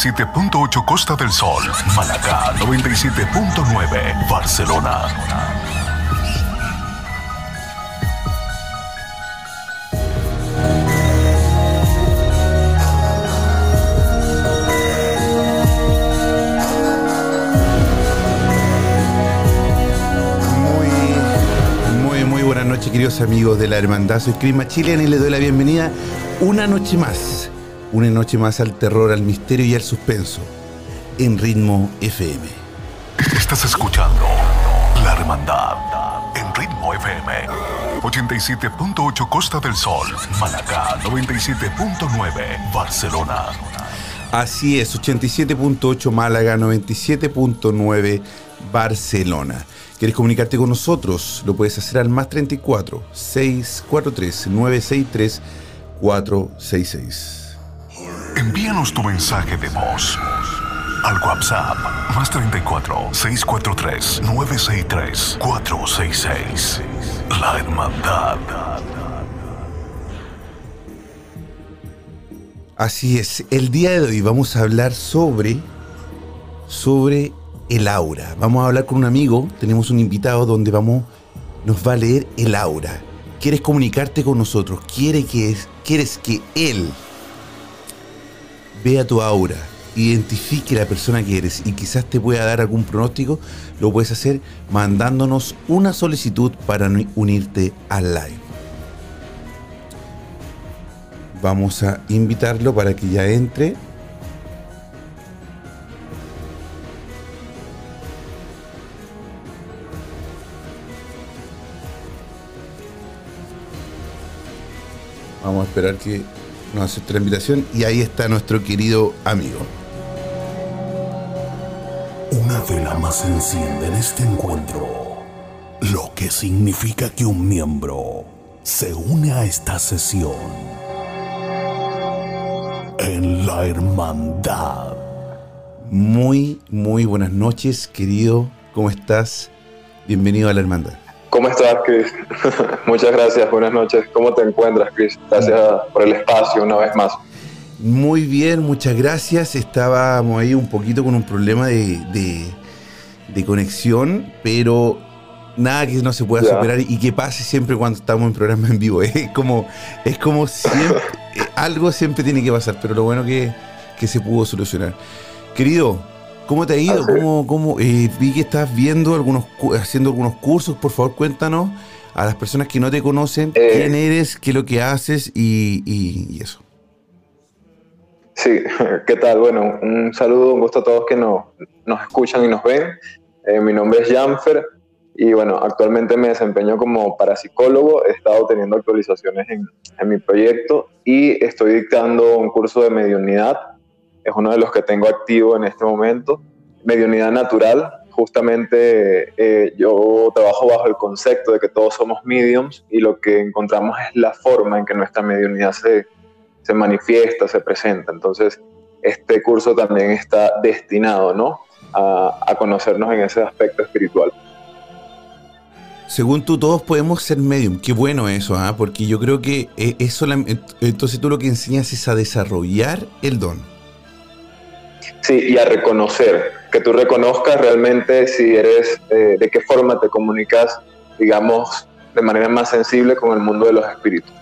87.8 Costa del Sol, Málaga 97.9 Barcelona. Muy, muy, muy buenas noches, queridos amigos de la Hermandad. Soy Chris Machilian y les doy la bienvenida una noche más. Una noche más al terror, al misterio y al suspenso. En Ritmo FM. Estás escuchando La Hermandad en Ritmo FM. 87.8 Costa del Sol, Málaga 97.9 Barcelona. Así es, 87.8 Málaga, 97.9 Barcelona. ¿Quieres comunicarte con nosotros? Lo puedes hacer al más 34 643 963 466. Envíanos tu mensaje de voz al WhatsApp más 34 643 963 466. La Hermandad. Así es, el día de hoy vamos a hablar sobre sobre el aura. Vamos a hablar con un amigo, tenemos un invitado donde vamos nos va a leer el aura. ¿Quieres comunicarte con nosotros? ¿Quiere que es, ¿Quieres que él vea tu aura, identifique la persona que eres y quizás te pueda dar algún pronóstico? Lo puedes hacer mandándonos una solicitud para uni- unirte al live. Vamos a invitarlo para que ya entre. Vamos a esperar que nos acepte la invitación y ahí está nuestro querido amigo. Una vela más se enciende en este encuentro, lo que significa que un miembro se une a esta sesión en la hermandad. Muy, muy buenas noches, querido. ¿Cómo estás? Bienvenido a la hermandad. ¿Cómo estás, Chris? Muchas gracias, buenas noches. ¿Cómo te encuentras, Chris? Gracias por el espacio una vez más. Muy bien, muchas gracias. Estábamos ahí un poquito con un problema de, de- de conexión, pero nada que no se pueda superar y que pase siempre cuando estamos en programa en vivo. Es como, es como siempre, eh, algo siempre tiene que pasar, pero lo bueno que, que se pudo solucionar. Querido, ¿cómo te ha ido? ¿Cómo, cómo, eh, vi que estás viendo algunos, haciendo algunos cursos. Por favor, cuéntanos a las personas que no te conocen Eh. quién eres, qué es lo que haces y, y- y eso. Sí, ¿qué tal? Bueno, un saludo, un gusto a todos que nos, nos escuchan y nos ven. Eh, mi nombre es Janfer y bueno, actualmente me desempeño como parapsicólogo. He estado teniendo actualizaciones en, en mi proyecto y estoy dictando un curso de mediunidad. Es uno de los que tengo activo en este momento. Mediunidad natural. Justamente eh, yo trabajo bajo el concepto de que todos somos mediums y lo que encontramos es la forma en que nuestra mediunidad se, se manifiesta, se presenta. Entonces, este curso también está destinado ¿no? a, conocernos en ese aspecto espiritual. Según tú, todos podemos ser medium. Qué bueno eso, ¿ah? porque yo creo que eh, es solam- ent- entonces tú lo que enseñas es a desarrollar el don. Sí, y a reconocer, que tú reconozcas realmente si eres, eh, de qué forma te comunicas, digamos, de manera más sensible con el mundo de los espíritus.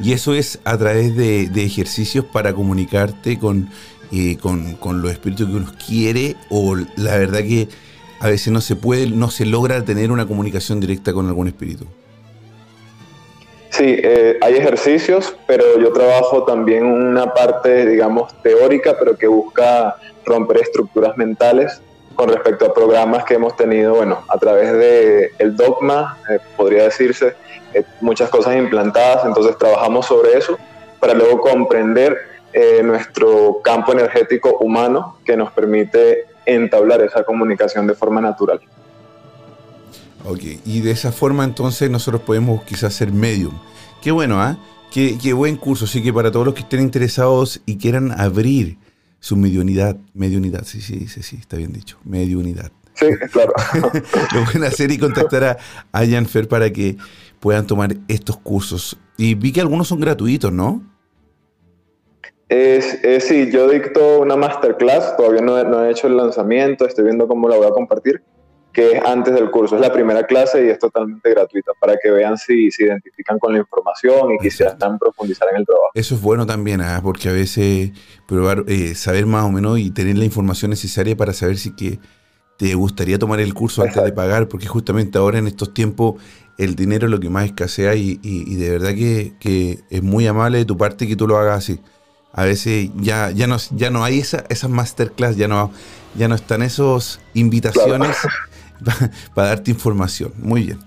Y eso es a través de, ejercicios para comunicarte con, eh, con, con, los espíritus que uno quiere o la verdad que a veces no se puede, no se logra tener una comunicación directa con algún espíritu. Sí, eh, hay ejercicios, pero yo trabajo también una parte, digamos, teórica, pero que busca romper estructuras mentales con respecto a programas que hemos tenido, bueno, a través del el dogma, eh, podría decirse, eh, muchas cosas implantadas, entonces trabajamos sobre eso para luego comprender nuestro campo energético humano que nos permite entablar esa comunicación de forma natural. Ok, y de esa forma entonces nosotros podemos quizás ser medium. Qué bueno, ¿ah? Qué, buen curso. Así que para todos los que estén interesados y quieran abrir su mediunidad, mediunidad, sí, sí, sí, sí, está bien dicho, mediunidad. Sí, claro. lo pueden hacer y contactar a, a Fer para que puedan tomar estos cursos. Y vi que algunos son gratuitos, ¿no? Es, sí, yo dicto una masterclass, todavía no, no, he hecho el lanzamiento, estoy viendo cómo la voy a compartir, que es antes del curso. Es la primera clase y es totalmente gratuita para que vean si se identifican con la información y quisieran profundizar en el trabajo. Eso es bueno también, ¿ah? porque a veces probar, eh, saber más o menos y tener la información necesaria para saber si que te gustaría tomar el curso antes de pagar, porque justamente ahora en estos tiempos el dinero es lo que más escasea y, y, de verdad que, que, es muy amable de tu parte que tú lo hagas así. A veces ya, ya, no, ya no hay esa, esas masterclass, ya no, ya no están esas invitaciones para darte información. Muy bien.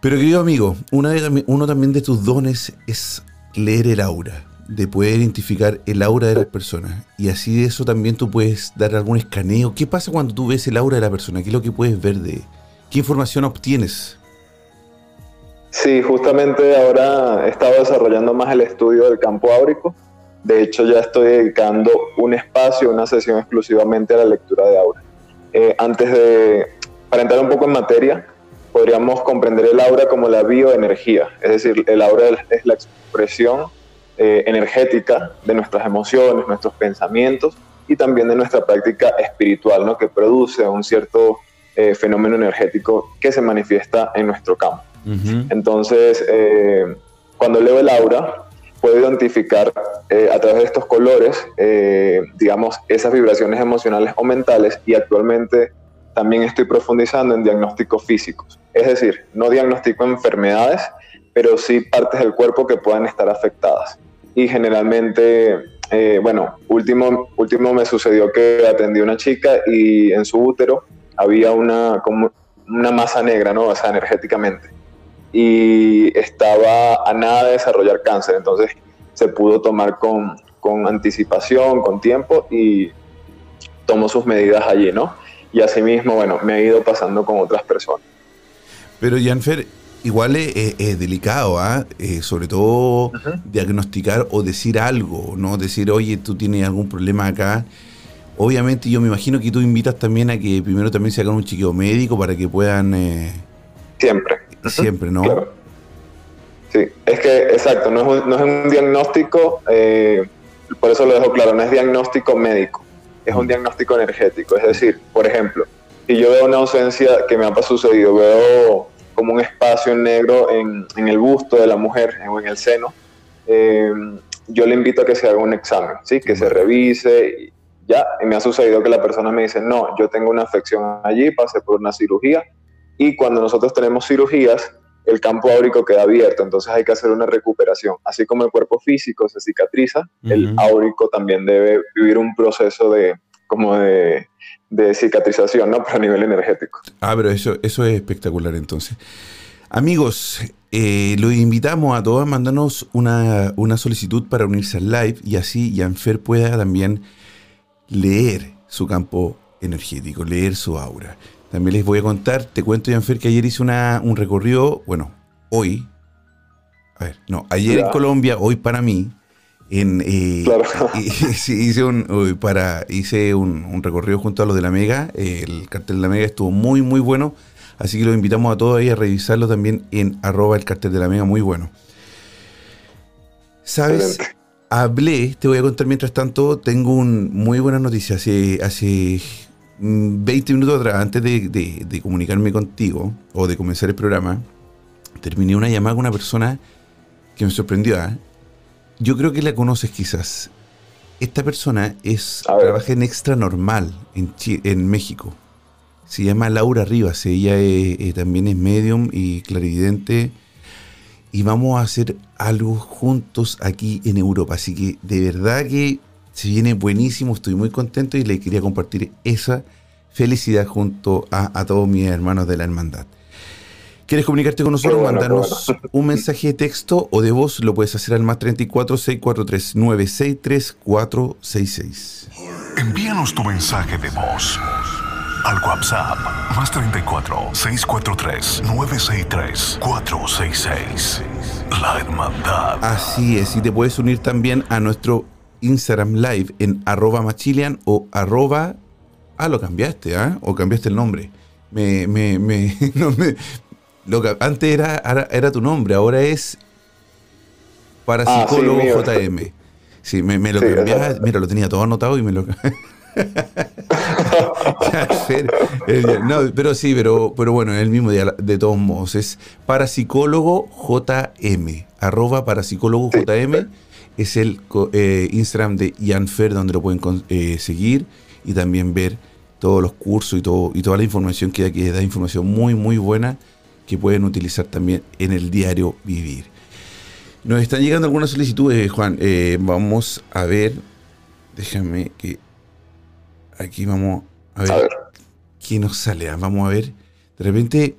Pero querido amigo, una de, uno también de tus dones es leer el aura, de poder identificar el aura de las personas. Y así de eso también tú puedes dar algún escaneo. ¿Qué pasa cuando tú ves el aura de la persona? ¿Qué es lo que puedes ver de qué información obtienes? Sí, justamente ahora he estado desarrollando más el estudio del campo áurico. De hecho, ya estoy dedicando un espacio, una sesión exclusivamente a la lectura de aura. Eh, antes de, para entrar un poco en materia, podríamos comprender el aura como la bioenergía, es decir, el aura es la expresión eh, energética de nuestras emociones, nuestros pensamientos y también de nuestra práctica espiritual, ¿no? que produce un cierto eh, fenómeno energético que se manifiesta en nuestro campo. Entonces, cuando leo el aura, puedo identificar eh, a través de estos colores, eh, digamos, esas vibraciones emocionales o mentales y actualmente también estoy profundizando en diagnósticos físicos. Es decir, no diagnostico enfermedades, pero sí partes del cuerpo que puedan estar afectadas. Y generalmente, eh, bueno, último, último me sucedió que atendí a una chica y en su útero había una, como una masa negra, ¿no? O sea, energéticamente y estaba a nada de desarrollar cáncer. Entonces se pudo tomar con, con anticipación, con tiempo y tomó sus medidas allí, ¿no? Y asimismo, bueno, me ha ido pasando con otras personas. Pero Janfer, igual es, delicado, ¿ah? Eh, sobre todo diagnosticar o decir algo, ¿no? Decir, oye, tú tienes algún problema acá. Obviamente yo me imagino que tú invitas también a que primero también se hagan un chiqueo médico para que puedan... Eh, Siempre siempre, ¿no? Sí, es que, exacto, no es un, no es un diagnóstico, eh, por eso lo dejo claro, no es diagnóstico médico, es un diagnóstico energético. Es decir, por ejemplo, si yo veo una ausencia que me ha sucedido, veo como un espacio negro en, en el busto de la mujer o en el seno, eh, yo le invito a que se haga un examen, ¿sí? que se revise. Y ya, y me ha sucedido que la persona me dice, no, yo tengo una afección allí, pasé por una cirugía, y cuando nosotros tenemos cirugías, el campo áurico queda abierto, entonces hay que hacer una recuperación. Así como el cuerpo físico se cicatriza, el áurico también debe vivir un proceso de como de, cicatrización, ¿no? Pero a nivel energético. Ah, pero eso, eso es espectacular entonces. Amigos, eh, los invitamos a todos a mandarnos una, una solicitud para unirse al live y así Janfer pueda también leer su campo energético, leer su aura. También les voy a contar, te cuento, Janfer, que ayer hice una, un recorrido, bueno, hoy, a ver, no, ayer en Colombia, hoy para mí, en, eh, hice, un, para, hice un, recorrido junto a los de la Mega, el cartel de la Mega estuvo muy, muy bueno, así que los invitamos a todos ahí a revisarlo también en arroba el cartel de la Mega, muy bueno. ¿Sabes? hablé, te voy a contar mientras tanto, tengo un muy buena noticia. Hace, hace 20 mm, minutos atrás, antes de, comunicarme contigo o de comenzar el programa, terminé una llamada con una persona que me sorprendió. ¿eh? Yo creo que la conoces quizás. Esta persona es trabaja en Extra Normal en, en México. Se llama Laura Rivas. Ella eh, también es medium y clarividente. Y vamos a hacer algo juntos aquí en Europa. Así que de verdad que se viene buenísimo. Estoy muy contento y le quería compartir esa felicidad junto a, todos mis hermanos de la hermandad. ¿Quieres comunicarte con nosotros? Mandarnos un mensaje de texto o de voz. Lo puedes hacer al más 34 643 963 466. Envíanos tu mensaje de voz al WhatsApp más 34 643 963 466. La Hermandad. Así es, y te puedes unir también a nuestro Instagram Live en arroba machilian o arroba... Ah, lo cambiaste, ¿ah? O cambiaste el nombre. Me, me, me, lo que antes era, era, tu nombre, ahora es Parapsicólogo ah, JM. Sí, me, lo cambiaste. Mira, lo tenía todo anotado y me lo no, pero sí, pero, pero bueno, el mismo día, de todos modos, es parapsicólogo JM, arroba parapsicólogo JM, es el eh, Instagram de Fer donde lo pueden eh, seguir y también ver todos los cursos y, todo, y toda la información que aquí da información muy, muy buena que pueden utilizar también en el diario Vivir. Nos están llegando algunas solicitudes, Juan. Eh, vamos a ver. Déjame que Aquí vamos a ver, qué nos sale. Vamos a ver. De repente,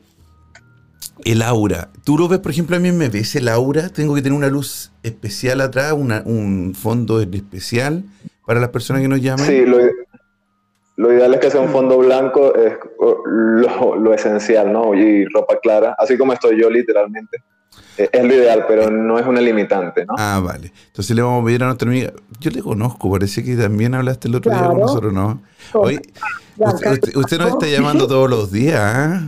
el aura. Tú lo ves, por ejemplo, a mí me ves el aura. Tengo que tener una luz especial atrás, un fondo especial para las personas que nos llaman. Sí, lo, ideal es que sea un fondo blanco, es lo, lo esencial, ¿no? Y ropa clara, así como estoy yo literalmente. Eh, es lo ideal, pero no es una limitante, ¿no? Ah, vale. Entonces le vamos a pedir a nuestra amiga. Yo le conozco, parece que también hablaste el otro día con nosotros, ¿no? Hoy, usted, nos está llamando todos los días, ¿ah?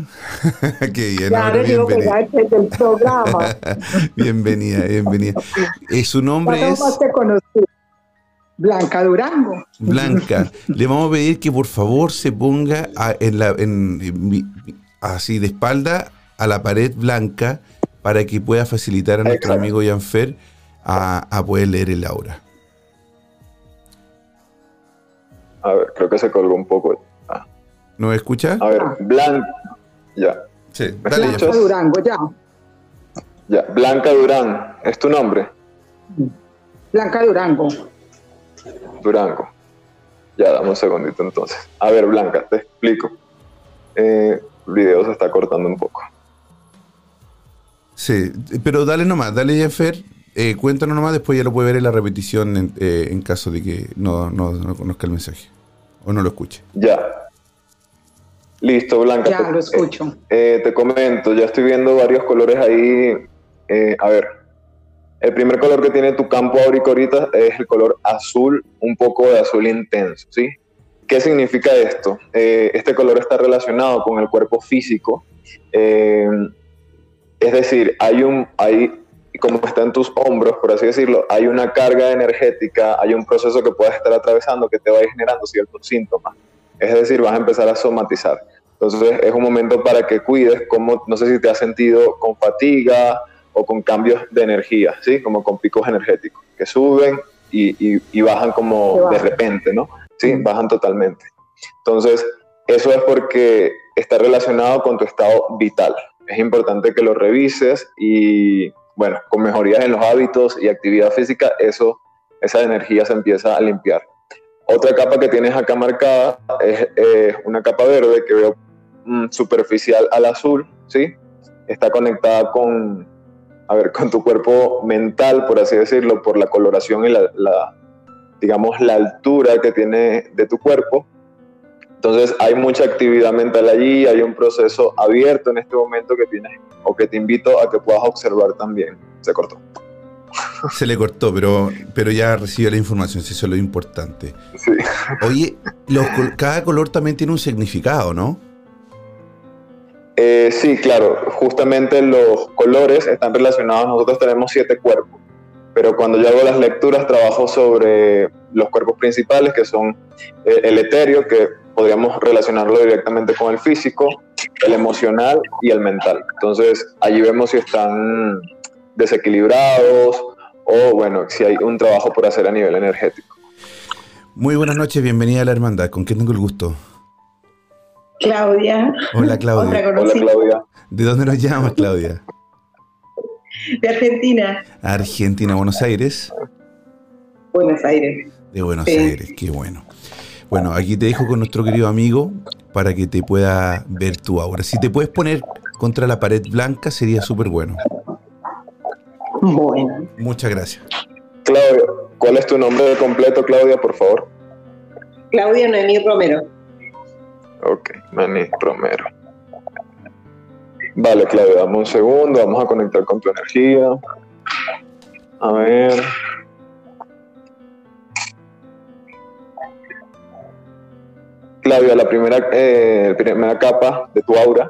Qué bien. Claro, bienvenida. del programa. bienvenida, bienvenida. Eh, su nombre es. Blanca Durango. Blanca, le vamos a pedir que por favor se ponga en la, así de espalda a la pared blanca para que pueda facilitar a nuestro amigo Janfer a, a poder leer el aura. A ver, creo que se colgó un poco. Ah. ¿No escucha? A ver, Blanca. Ya. Sí, dale, Blanca Durango, ya. Ya, Blanca Durán, ¿es tu nombre? Blanca Durango. Durango. Ya, dame un segundito entonces. A ver, Blanca, te explico. Eh, el video se está cortando un poco. Sí, pero dale nomás, dale Jennifer, eh, cuéntanos nomás, después ya lo puede ver en la repetición en, eh, caso de que no, conozca el mensaje o no lo escuche. Ya. Listo, Blanca. Ya, lo escucho. Eh, te comento, ya estoy viendo varios colores ahí. a ver, el primer color que tiene tu campo ahorita es el color azul, un poco de azul intenso, ¿sí? ¿Qué significa esto? este color está relacionado con el cuerpo físico. Es decir, hay un, hay, como está en tus hombros, por así decirlo, hay una carga energética, hay un proceso que puedes estar atravesando que te va a ir generando ciertos síntomas. Es decir, vas a empezar a somatizar. Entonces es un momento para que cuides, como no sé si te has sentido con fatiga o con cambios de energía, ¿sí? Como con picos energéticos, que suben y, y, bajan como de repente, ¿no? Sí, bajan totalmente. Entonces, eso es porque está relacionado con tu estado vital es importante que lo revises y bueno, con mejorías en los hábitos y actividad física, eso, esa energía se empieza a limpiar. Otra capa que tienes acá marcada es una capa verde que veo mm, superficial al azul, ¿sí? Está conectada con, a ver, con tu cuerpo mental, por así decirlo, por la coloración y la, la digamos, la altura que tiene de tu cuerpo. Entonces hay mucha actividad mental allí, hay un proceso abierto en este momento que tienes o que te invito a que puedas observar también. Se cortó. Se le cortó, pero, pero ya recibe la información, si eso es lo importante. Sí. Oye, cada color también tiene un significado, ¿no? Eh, sí, claro. Justamente los colores están relacionados. Nosotros tenemos siete cuerpos. pero cuando yo hago las lecturas trabajo sobre los cuerpos principales, que son eh, el etéreo, que podríamos relacionarlo directamente con el físico, el emocional y el mental. Entonces, allí vemos si están desequilibrados o, bueno, si hay un trabajo por hacer a nivel energético. Muy buenas noches, bienvenida a la hermandad. ¿Con quién tengo el gusto? Claudia. Hola, Claudia. Hola, Claudia. ¿De dónde nos llamas, Claudia? De Argentina. Argentina, Buenos Aires. Buenos Aires. De Buenos Sí. Aires, qué bueno. Bueno, aquí te dejo con nuestro querido amigo para que te pueda ver tu aura. Si te puedes poner contra la pared blanca sería súper bueno. Bueno. Muchas gracias. Claudia, ¿cuál es tu nombre completo, Claudia, por favor? Claudia Noemí Romero. Ok, Manny Romero. Vale, Claudia, dame un segundo, vamos a conectar con tu energía. A ver. Claudia, la primera, eh, primera capa de tu aura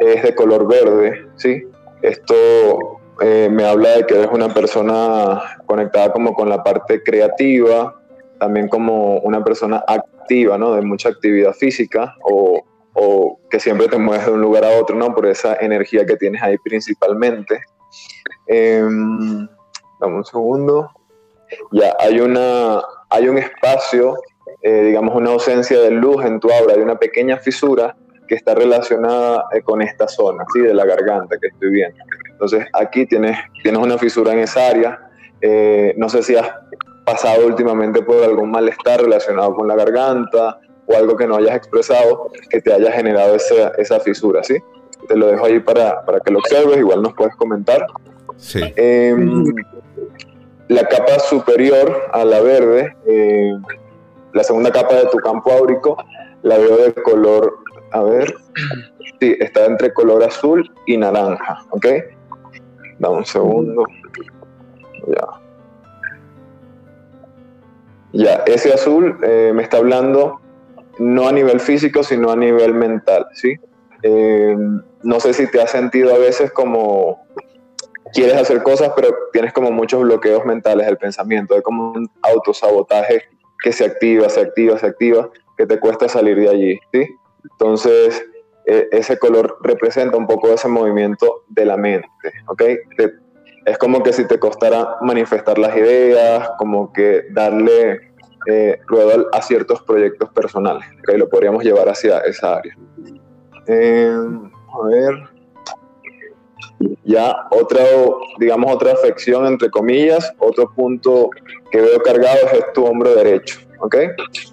es de color verde, ¿sí? Esto eh, me habla de que eres una persona conectada como con la parte creativa, también como una persona activa, ¿no? De mucha actividad física o, o que siempre te mueves de un lugar a otro, ¿no? Por esa energía que tienes ahí principalmente. Em, dame un segundo. Ya, hay, una, hay un espacio, eh, digamos, una ausencia de luz en tu aura, hay una pequeña fisura que está relacionada eh, con esta zona, ¿sí? De la garganta que estoy viendo. Entonces, aquí tienes, tienes una fisura en esa área. Eh, no sé si has pasado últimamente por algún malestar relacionado con la garganta o algo que no hayas expresado que te haya generado esa, esa fisura, ¿sí? Te lo dejo ahí para, para que lo observes, igual nos puedes comentar. Sí. Eh, la capa superior a la verde, eh, la segunda capa de tu campo áurico, la veo de color, a ver, sí, está entre color azul y naranja, ¿ok? Dame un segundo. Ya. Ya, ese azul eh, me está hablando no a nivel físico, sino a nivel mental, ¿sí? Eh, no sé si te has sentido a veces como quieres hacer cosas, pero tienes como muchos bloqueos mentales del pensamiento, es como un autosabotaje que se activa, se activa, se activa, que te cuesta salir de allí, ¿sí? Entonces, eh, ese color representa un poco ese movimiento de la mente, ¿ok? Es como que si te costara manifestar las ideas, como que darle eh, ruedo a ciertos proyectos personales, ¿ok? Lo podríamos llevar hacia esa área. Eh, a ver. Ya, otra, digamos, otra afección, entre comillas, otro punto que veo cargado es tu hombro derecho, ¿ok?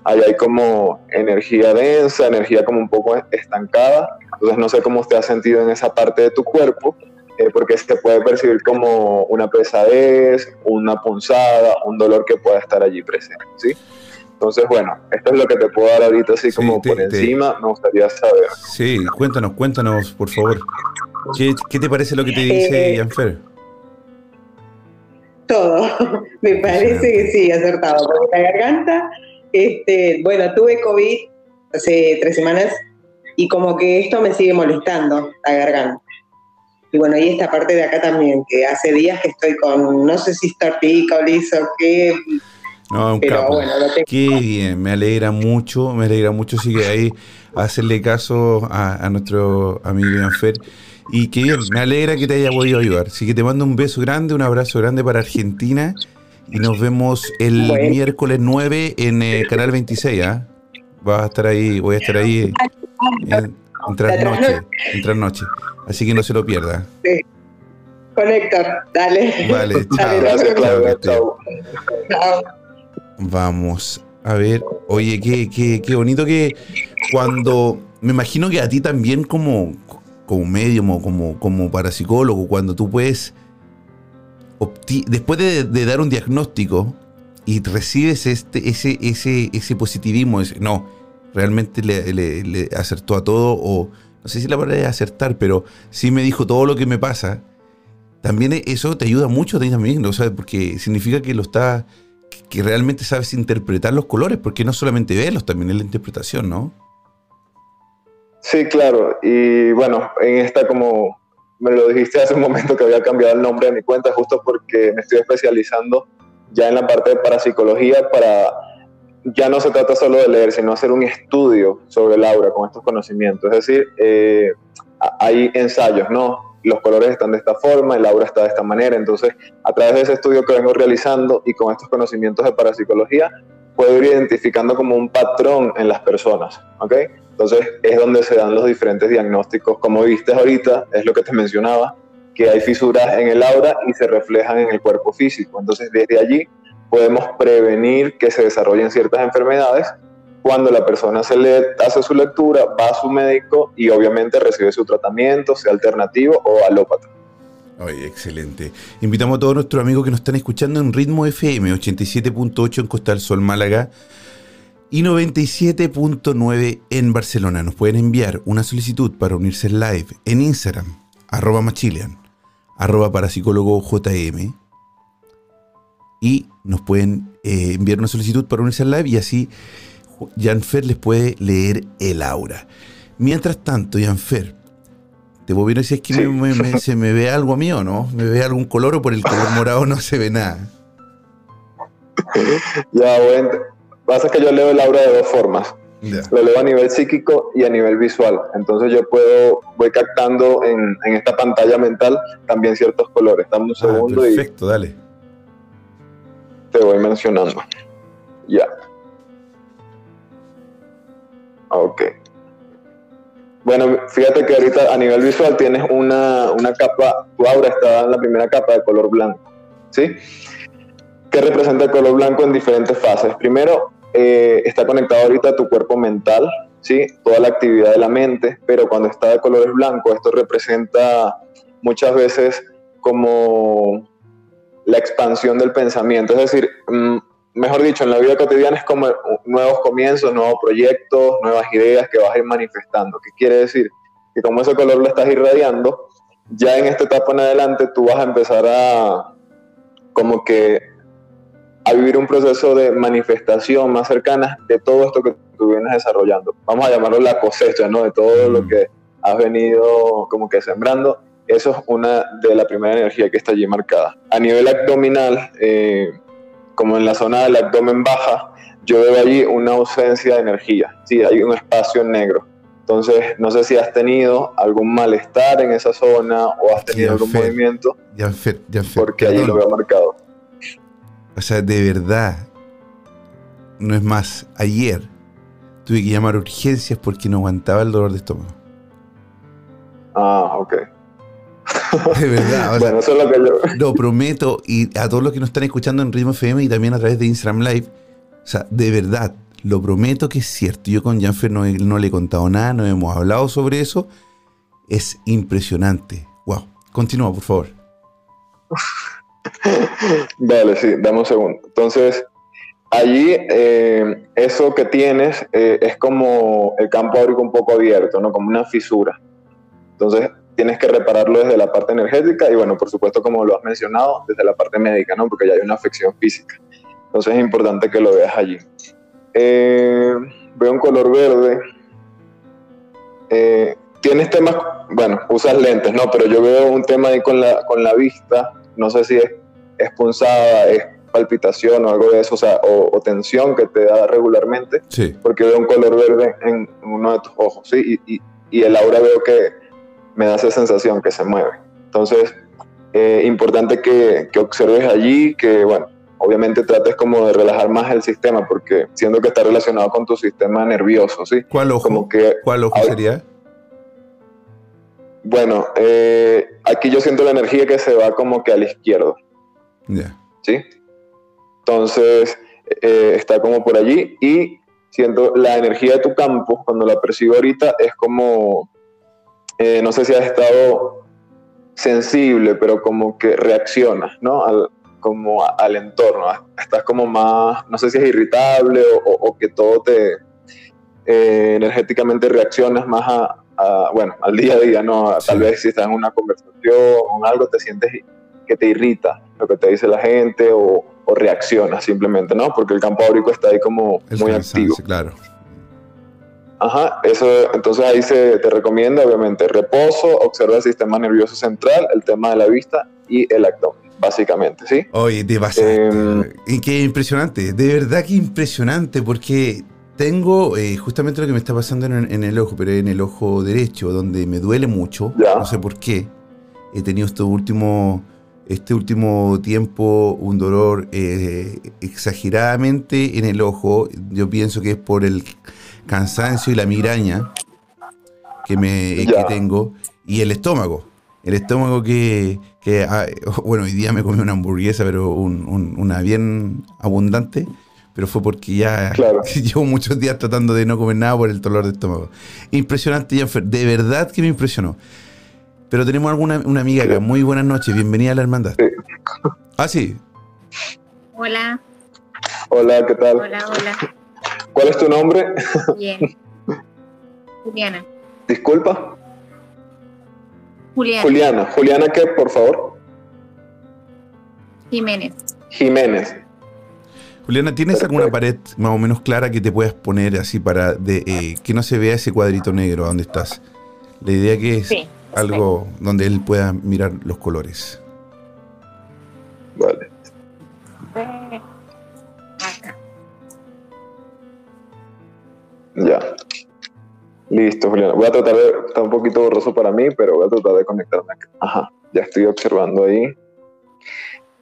Ahí hay como energía densa, energía como un poco estancada, entonces no sé cómo te has sentido en esa parte de tu cuerpo, eh, porque se puede percibir como una pesadez, una punzada, un dolor que pueda estar allí presente, ¿sí? Entonces, bueno, esto es lo que te puedo dar ahorita así Sí, como te- por te- encima, me gustaría saber. Sí, cuéntanos, cuéntanos, por favor. ¿Qué, qué te parece lo que te dice Eh, Janfer? Todo. Me parece que sí, acertado. Porque la garganta, este, bueno, tuve COVID hace tres semanas y como que esto me sigue molestando, la garganta. Y bueno, y esta parte de acá también, que hace días que estoy con, no sé si es tortícolis o qué, No, un pero capo. bueno, lo tengo. Qué bien, me alegra mucho, me alegra mucho. Sigue ahí hacerle caso a, a nuestro amigo Janfer. Y qué bien, me alegra que te haya podido ayudar. Así que te mando un beso grande, un abrazo grande para Argentina. Y nos vemos el Bueno. miércoles 9 en eh, Canal 26, ¿ah? Vas a estar ahí, voy a estar ahí en, en trasnoche, en trasnoche. Así que no se lo pierda. Conector, dale. Vale, chao. Dale, chao, que. Chao. Chao. Vamos a ver, oye, qué, qué, qué bonito que cuando, me imagino que a ti también como, como medium o como, como parapsicólogo, cuando tú puedes, después de, de dar un diagnóstico y recibes este, ese, ese, ese positivismo, ese, no, realmente le, le- le acertó a todo, o no sé si la palabra es acertar, pero sí me dijo todo lo que me pasa, también eso te ayuda mucho también, ¿no? O sea, porque significa que lo está que realmente sabes interpretar los colores, porque no solamente verlos, también es la interpretación, ¿no? Sí, claro. Y bueno, en esta como me lo dijiste hace un momento que había cambiado el nombre de mi cuenta justo porque me estoy especializando ya en la parte de parapsicología para ya no se trata solo de leer, sino hacer un estudio sobre el aura con estos conocimientos. Es decir, eh, hay ensayos, ¿no? Los colores están de esta forma, el aura está de esta manera. Entonces, a través de ese estudio que vengo realizando y con estos conocimientos de parapsicología, puedo ir identificando como un patrón en las personas, ¿ok? Entonces, es donde se dan los diferentes diagnósticos. Como viste ahorita, es lo que te mencionaba, que hay fisuras en el aura y se reflejan en el cuerpo físico. Entonces, desde allí podemos prevenir que se desarrollen ciertas enfermedades cuando la persona hace su lectura, va a su médico y obviamente recibe su tratamiento, sea alternativo o alópata. Oye, excelente. Invitamos a todos nuestros amigos que nos están escuchando en Ritmo FM 87.8 en Costa del Sol, Málaga y 97.9 en Barcelona. Nos pueden enviar una solicitud para unirse en live en Instagram, arroba machilian, arroba parapsicólogo JM y nos pueden eh, enviar una solicitud para unirse al live y así Janfer les puede leer el aura. Mientras tanto, Janfer, te voy a ver si es que se me ve algo a mí o no. ¿Me ve algún color o por el color morado no se ve nada? Ya, bueno. Pasa que yo leo el aura de dos formas. Lo leo a nivel psíquico y a nivel visual. Entonces yo puedo, voy captando en, esta pantalla mental también ciertos colores. Dame un ah, segundo perfecto, dale te voy mencionando. Ya. Ok. Bueno, fíjate que ahorita a nivel visual tienes una, capa, tu aura está en la primera capa de color blanco, ¿sí? ¿Qué representa el color blanco en diferentes fases? Primero, eh, está conectado ahorita a tu cuerpo mental, ¿sí? Toda la actividad de la mente, pero cuando está de colores blancos, esto representa muchas veces como la expansión del pensamiento. Es decir, mm, mejor dicho, en la vida cotidiana es como nuevos comienzos, nuevos proyectos, nuevas ideas que vas a ir manifestando. ¿Qué quiere decir? Que como ese color lo estás irradiando, ya en esta etapa en adelante tú vas a empezar a como que a vivir un proceso de manifestación más cercana de todo esto que tú vienes desarrollando. Vamos a llamarlo la cosecha, ¿no? De todo lo que has venido como que sembrando eso es una de la primera energía que está allí marcada. A nivel abdominal, eh, como en la zona del abdomen baja, yo veo allí una ausencia de energía. Sí, hay un espacio negro. Entonces, no sé si has tenido algún malestar en esa zona o has tenido algún movimiento. Ya, ya, porque allí lo veo marcado. O sea, de verdad, no es más, ayer tuve que llamar a urgencias porque no aguantaba el dolor de estómago. Ah, ok. De verdad. bueno, eso es lo que yo. Lo prometo, y a todos los que nos están escuchando en Ritmo FM y también a través de Instagram Live, o sea, de verdad, lo prometo que es cierto. Yo con Janfer no, no le he contado nada, no hemos hablado sobre eso. Es impresionante. Wow. Continúa, por favor. Dale, sí, dame un segundo. Entonces, allí eh, eso que tienes eh, es como el campo áurico un poco abierto, ¿no? Como una fisura. Entonces, tienes que repararlo desde la parte energética y bueno, por supuesto, como lo has mencionado, desde la parte médica, ¿no? Porque ya hay una afección física. Entonces es importante que lo veas allí. Eh, veo un color verde. Eh, tienes temas, bueno, usas lentes, ¿no? Pero yo veo un tema ahí con la, con la vista, no sé si es, es punzada, es palpitación o algo de eso, o sea, o, tensión que te da regularmente, sí. porque veo un color verde en, uno de tus ojos, ¿sí? Y, y, y el aura veo que me da esa sensación que se mueve. Entonces, eh, importante que, que, observes allí, que bueno, obviamente trates como de relajar más el sistema, porque siendo que está relacionado con tu sistema nervioso, ¿sí? ¿Cuál ojo? Como que, ¿Cuál ojo sería? Bueno, eh, aquí yo siento la energía que se va como que a la izquierda. Ya. ¿Sí? Entonces, eh, está como por allí y siento la energía de tu campo, cuando la percibo ahorita, es como eh, no sé si has estado sensible, pero como que reaccionas, ¿no? Al, como al entorno. Estás como más, no sé si es irritable o, que todo te eh, energéticamente reaccionas más a, bueno, al día a día, ¿no? Tal vez si estás en una conversación o algo, te sientes que te irrita lo que te dice la gente o, reaccionas simplemente, ¿no? Porque el campo áurico está ahí como muy activo. Claro. Ajá, eso, entonces ahí se te recomienda obviamente reposo, observa el sistema nervioso central, el tema de la vista y el abdomen, básicamente, ¿sí? Oye, te pasa. Em, y qué impresionante, de verdad que impresionante, porque tengo eh, justamente lo que me está pasando en, en el ojo, pero en el ojo derecho, donde me duele mucho, Ya. no sé por qué. He tenido este último, este último tiempo un dolor eh, exageradamente en el ojo. Yo pienso que es por el cansancio y la migraña que, me, eh, que tengo y el estómago. El estómago que, que, ah, bueno, hoy día me comí una hamburguesa, pero un- un- una bien abundante, pero fue porque ya Claro. llevo muchos días tratando de no comer nada por el dolor de estómago. Impresionante, Janfer, de verdad que me impresionó. Pero tenemos alguna una amiga acá. Muy buenas noches, bienvenida a la hermandad. Sí. Ah, sí. Hola, Hola, ¿qué tal? hola, hola. ¿Cuál es tu nombre? Bien. Juliana. Disculpa. Juliana Juliana. Juliana, ¿qué, por favor? Jiménez. Jiménez. Juliana, ¿tienes Perfecto. alguna pared más o menos clara que te puedas poner así para de, eh, que no se vea ese cuadrito negro donde estás? La idea que es Sí. algo donde él pueda mirar los colores. Vale. Acá. Ya. Listo, Juliana. Voy a tratar de. Está un poquito borroso para mí, pero voy a tratar de conectarme acá. Ajá. Ya estoy observando ahí.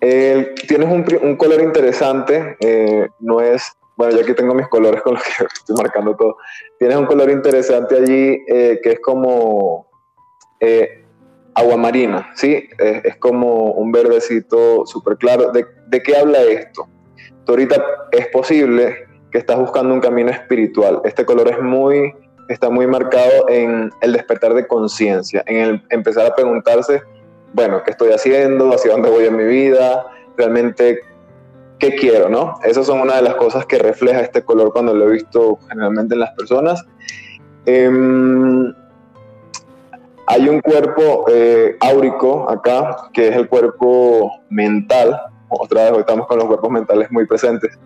El- tienes un, un color interesante. eh, no es. Bueno, yo aquí tengo mis colores con los que estoy marcando todo. Tienes un color interesante allí eh, que es como. eh, agua marina, ¿sí? Es, como un verdecito súper claro. ¿De, ¿De qué habla esto? Tú ahorita es posible que estás buscando un camino espiritual. Este color es muy, está muy marcado en el despertar de conciencia, en el empezar a preguntarse, bueno, ¿qué estoy haciendo? ¿Hacia dónde voy en mi vida? ¿Realmente qué quiero? ¿no? Esas son una de las cosas que refleja este color cuando lo he visto generalmente en las personas. Em, hay un cuerpo eh, áurico acá, que es el cuerpo mental. Otra vez, hoy estamos con los cuerpos mentales muy presentes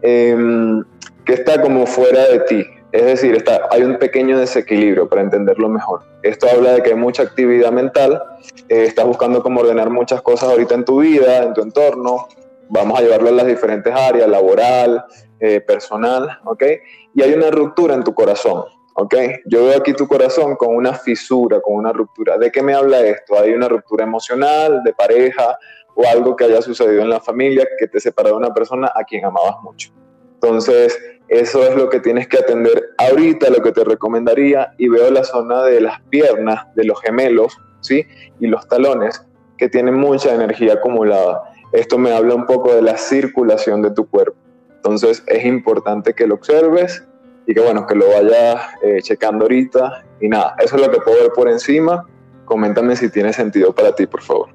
em, que está como fuera de ti. Es decir, está, hay un pequeño desequilibrio para entenderlo mejor. Esto habla de que hay mucha actividad mental, eh, estás buscando cómo ordenar muchas cosas ahorita en tu vida, en tu entorno. Vamos a llevarlo a las diferentes áreas, laboral, eh, personal, ¿ok? Y hay una ruptura en tu corazón, ¿ok? Yo veo aquí tu corazón con una fisura, con una ruptura. ¿De qué me habla esto? Hay una ruptura emocional, de pareja, o algo que haya sucedido en la familia que te separó de una persona a quien amabas mucho. Entonces, eso es lo que tienes que atender ahorita, lo que te recomendaría, y veo la zona de las piernas, de los gemelos, ¿sí? Y los talones, que tienen mucha energía acumulada. Esto me habla un poco de la circulación de tu cuerpo. Entonces, es importante que lo observes y que, bueno, que lo vayas eh, checando ahorita. Y nada, eso es lo que puedo ver por encima. Coméntame si tiene sentido para ti, por favor.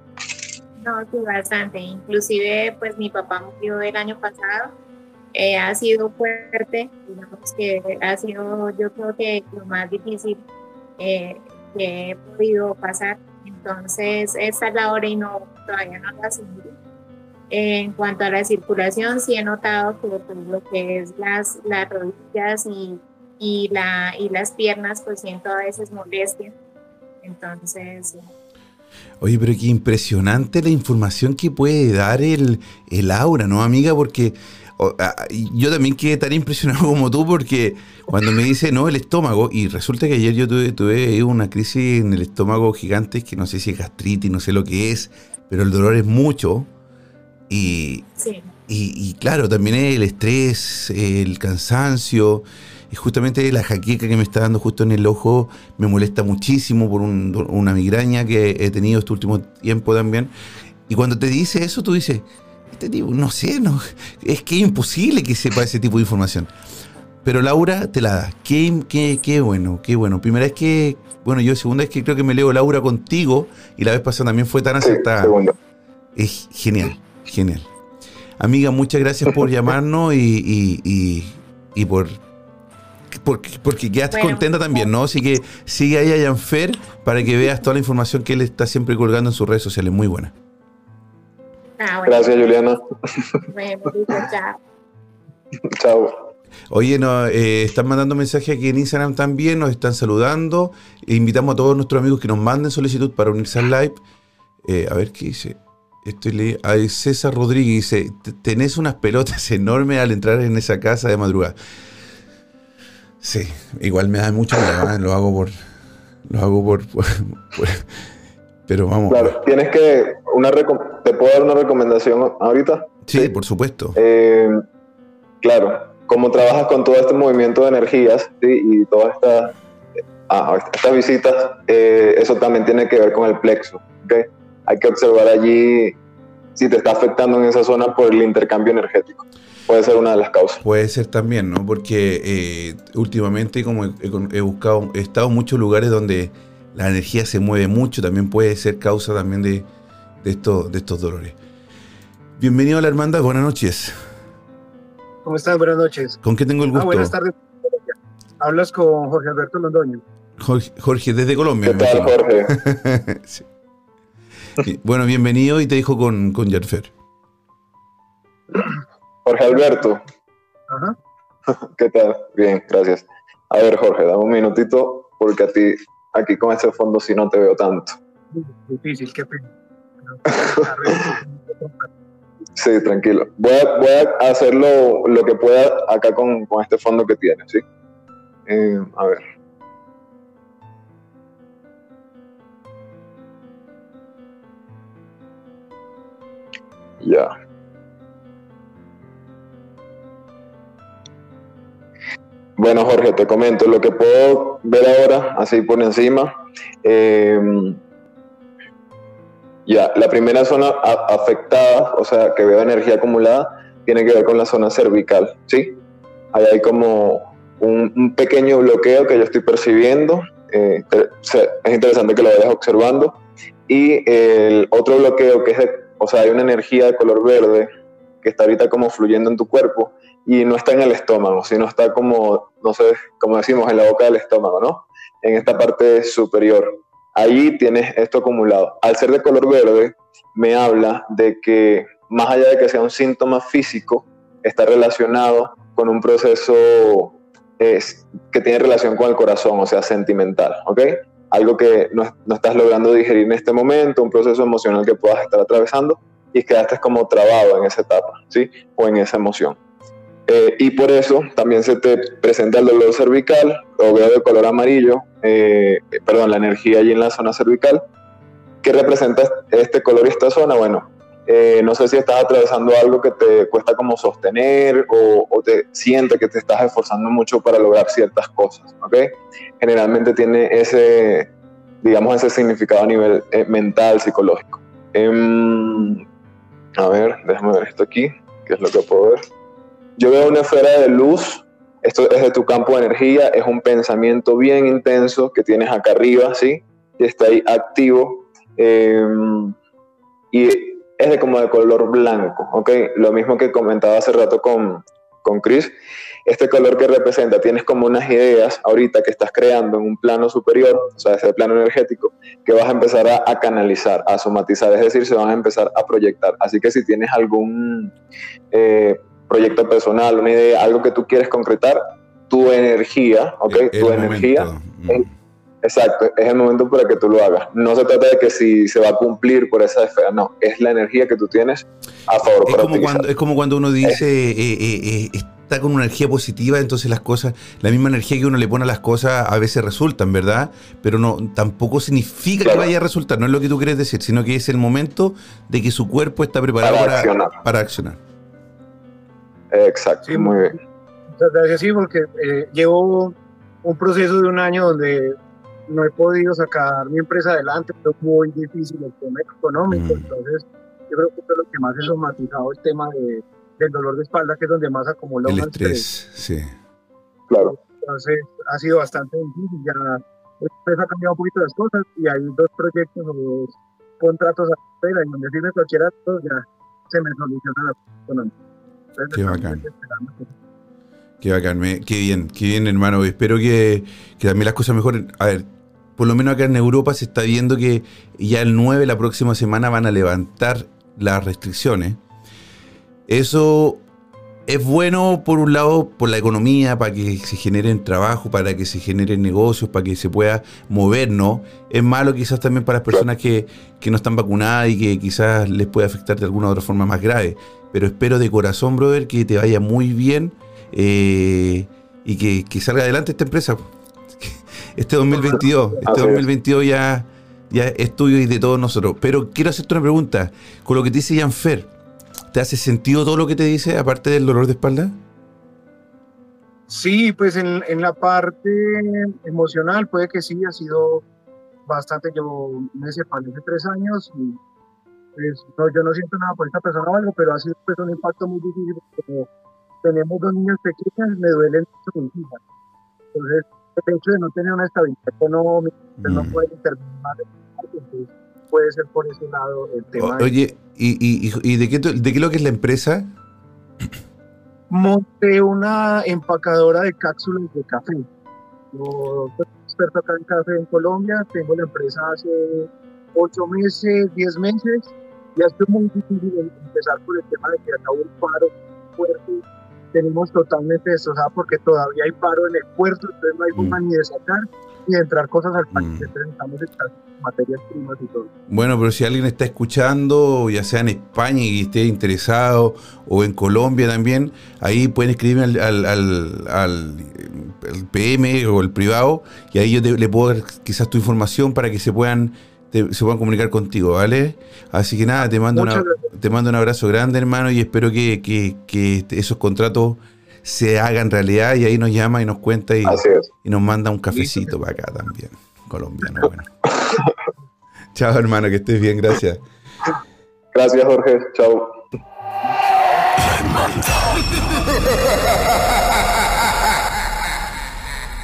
No, sí, bastante. Inclusive, pues mi papá murió el año pasado. Eh, ha sido fuerte, digamos que ha sido, yo creo que lo más difícil eh, que he podido pasar. Entonces, esta es la hora y no, todavía no la asimilo. Eh, en cuanto a la circulación, sí he notado que pues, lo que es las, las rodillas y, y, la, y las piernas, pues siento a veces molestia. Entonces. Oye, pero qué impresionante la información que puede dar el, el aura, ¿no, amiga? Porque o, a- y yo también quedé tan impresionado como tú porque cuando me dice, no, el estómago, y resulta que ayer yo tuve, tuve una crisis en el estómago gigante, que no sé si es gastritis, no sé lo que es, pero el dolor es mucho. Y, sí. y, y claro, también el estrés, el cansancio, y justamente la jaqueca que me está dando justo en el ojo me molesta muchísimo por un- una migraña que he tenido este último tiempo también. Y cuando te dice eso, tú dices, este tipo, no sé, no, es que es imposible que sepa ese tipo de información. Pero Laura te la da. Qué, qué, qué bueno, qué bueno. Primera vez que, bueno, yo segunda vez que creo que me leo Laura contigo y la vez pasada también fue tan acertada. Es genial, genial. Amiga, muchas gracias por llamarnos y, y, y, y por porque, porque quedaste Bueno. contenta también, ¿no? Así que sigue ahí a Janfer para que veas toda la información que él está siempre colgando en sus redes sociales. Muy buena. Ah, bueno, Gracias, Juliana. bueno, chao. Chao. Oye, no, eh, están mandando mensajes aquí en Instagram también, nos están saludando. E invitamos a todos nuestros amigos que nos manden solicitud para unirse al live. Eh, a ver qué dice. Estoy le- es César Rodríguez dice: "T- Tenés unas pelotas enormes al entrar en esa casa de madrugada. Sí, igual me da mucho miedo, ¿eh? lo hago por. Lo hago por. por- por- pero vamos. Claro, tienes que. Una ¿Te puedo dar una recomendación ahorita? Sí, por supuesto. Eh, claro, como trabajas con todo este movimiento de energías ¿sí? y todas estas, ah, estas visitas, eh, eso también tiene que ver con el plexo. ¿ok? Hay que observar allí si te está afectando en esa zona por el intercambio energético. Puede ser una de las causas. Puede ser también, ¿no? Porque eh, últimamente, como he, he buscado, he estado en muchos lugares donde la energía se mueve mucho, también puede ser causa también de, de, estos, de estos dolores. Bienvenido a la hermandad, buenas noches. ¿Cómo estás? Buenas noches. ¿Con qué tengo el Ah, gusto? buenas tardes. Hablas con Jorge Alberto Londoño. Jorge, Jorge, desde Colombia. ¿Qué tal. Jorge? Sí. Bueno, bienvenido y te dejo con, con Yerfer. Jorge Alberto, Ajá. ¿qué tal? Bien, gracias. A ver, Jorge, dame un minutito porque a ti, aquí con este fondo, sí no te veo tanto. Difícil, qué pena. Sí, tranquilo. Voy a, voy a hacer lo, lo que pueda acá con, con este fondo que tiene, ¿sí? Eh, a ver. Ya. Bueno, Jorge, te comento lo que puedo ver ahora, así por encima. Eh, ya, la primera zona afectada, o sea, que veo energía acumulada, tiene que ver con la zona cervical, ¿sí? Ahí hay como un, pequeño bloqueo que yo estoy percibiendo. eh, es interesante que lo vayas observando. Y el otro bloqueo que es, de- o sea, hay una energía de color verde que está ahorita como fluyendo en tu cuerpo y no está en el estómago, sino está como, no sé, como decimos, en la boca del estómago, ¿no? En esta parte superior ahí tienes esto acumulado. Al ser de color verde, me habla de que más allá de que sea un síntoma físico, está relacionado con un proceso es, que tiene relación con el corazón, o sea, sentimental, ¿ok? Algo que no, no estás logrando digerir en este momento, un proceso emocional que puedas estar atravesando y quedaste como trabado en esa etapa, ¿sí? O en esa emoción. Eh, y por eso también se te presenta el dolor cervical, lo veo de color amarillo, eh, perdón, la energía allí en la zona cervical. ¿Qué representa este color y esta zona? Bueno, eh, no sé si estás atravesando algo que te cuesta como sostener o, o te siente que te estás esforzando mucho para lograr ciertas cosas, ¿ok? Generalmente tiene ese, digamos, ese significado a nivel eh, mental, psicológico. Em, a ver, déjame ver esto aquí, qué es lo que puedo ver. Yo veo una esfera de luz, esto es de tu campo de energía, es un pensamiento bien intenso que tienes acá arriba, ¿sí? Y está ahí activo. eh, y es de como de color blanco, ¿ok? Lo mismo que comentaba hace rato con, con Chris. Este color que representa, tienes como unas ideas ahorita que estás creando en un plano superior, o sea, ese plano energético, que vas a empezar a, a canalizar, a somatizar, es decir, se van a empezar a proyectar. Así que si tienes algún eh, proyecto personal, una idea, algo que tú quieres concretar, tu energía, ¿ok? El- el tu energía. Mm. exacto, es el momento para que tú lo hagas. No se trata de que si se va a cumplir por esa esfera, no, es la energía que tú tienes a favor Es para como, utilizar. cuando, es como cuando uno dice, eh, eh, eh, está con una energía positiva, entonces las cosas, la misma energía que uno le pone a las cosas a veces resultan, ¿verdad? Pero no tampoco significa Claro. que vaya a resultar, no es lo que tú quieres decir, sino que es el momento de que su cuerpo está preparado Para para, accionar. para accionar. Exacto, Sí, muy bien. Muchas gracias, sí, porque eh, llevo un proceso de un año donde no he podido sacar mi empresa adelante, pero muy difícil el tema económico, Mm. entonces yo creo que es lo que más he somatizado el tema de, del dolor de espalda, que es donde más acumula El estrés, sí. Claro, Entonces ha sido bastante difícil, ya después ha cambiado un poquito las cosas y hay dos proyectos o dos contratos a espera y donde firme cualquiera estos ya se me soluciona la. Entonces, Qué bacán. Qué bacán, me- qué bien, qué bien, hermano. Espero que, que también las cosas mejoren. A ver, por lo menos acá en Europa se está viendo que ya el 9, la próxima semana, van a levantar las restricciones. Eso es bueno por un lado por la economía, para que se generen trabajo, para que se generen negocios, para que se pueda mover, ¿no? Es malo quizás también para las personas que, que no están vacunadas y que quizás les puede afectar de alguna u otra forma más grave. Pero espero de corazón, brother, que te vaya muy bien eh, y que, que salga adelante esta empresa. Este 2022, este Así es. 2022 ya, ya es tuyo y de todos nosotros. Pero quiero hacerte una pregunta. Con lo que te dice Janfer, ¿te hace sentido todo lo que te dice, aparte del dolor de espalda? Sí, pues en, en la parte emocional puede que sí, ha sido bastante, yo me separé hace tres años y pues, no, yo no siento nada por esta persona o algo, pero ha sido pues, un impacto muy difícil porque tenemos dos niños pequeños, me duelen mucho mis hijas. Entonces, el hecho de no tener una estabilidad económica, de no Mm. poder intervenir más, entonces puede ser por ese lado el tema. O- oye, ¿y, y, de, qué, de qué lo que es la empresa? monté una empacadora de cápsulas de café. Yo soy experto acá en café en Colombia, tengo la empresa hace ocho meses, diez meses, y ha sido muy difícil em- empezar por el tema de que hubo un paro fuerte. Tenemos totalmente destrozada porque todavía hay paro en el puerto, entonces no hay forma ni de sacar de entrar cosas al país. Mm. Necesitamos estar materias primas y todo. Bueno, pero si alguien está escuchando, ya sea en España y esté interesado, o en Colombia también, ahí pueden escribirme al, al, al- al, al PM o el privado, y ahí yo te- le puedo dar quizás tu información para que se puedan te- se puedan comunicar contigo, ¿vale? Así que nada, te mando, una, te mando un abrazo grande, hermano, y espero que, que- que esos contratos se hagan realidad y ahí nos llama y nos cuenta y, nos manda un cafecito para acá también, colombiano, bueno. Chao, hermano, que estés bien, gracias. Gracias, Jorge. Chao.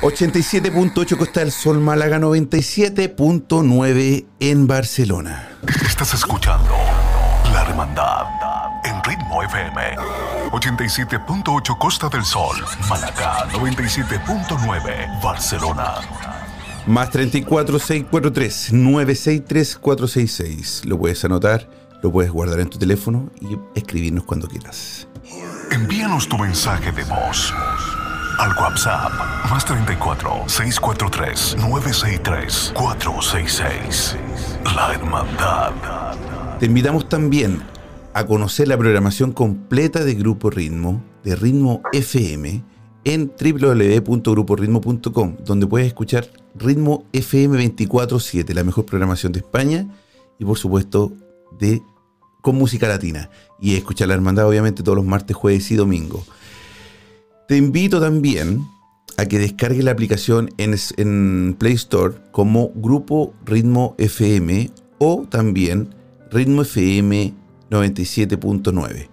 87.8 Costa del Sol, Málaga 97.9 en Barcelona. Estás escuchando La Hermandad Ritmo FM. 87.8 Costa del Sol, Málaga 97.9 Barcelona. Más 34 643 963 466. Lo puedes anotar, lo puedes guardar en tu teléfono y escribirnos cuando quieras. Envíanos tu mensaje de voz al WhatsApp más 34 643 963 466. La Hermandad. Te invitamos también a conocer la programación completa de Grupo Ritmo, de Ritmo FM, en www.gruporitmo.com, donde puedes escuchar Ritmo FM 24-7, la mejor programación de España y por supuesto de con música latina. Y escuchar la hermandad obviamente todos los martes, jueves y domingo. Te invito también a que descargues la aplicación en, en Play Store como Grupo Ritmo FM o también Ritmo FM 97.9.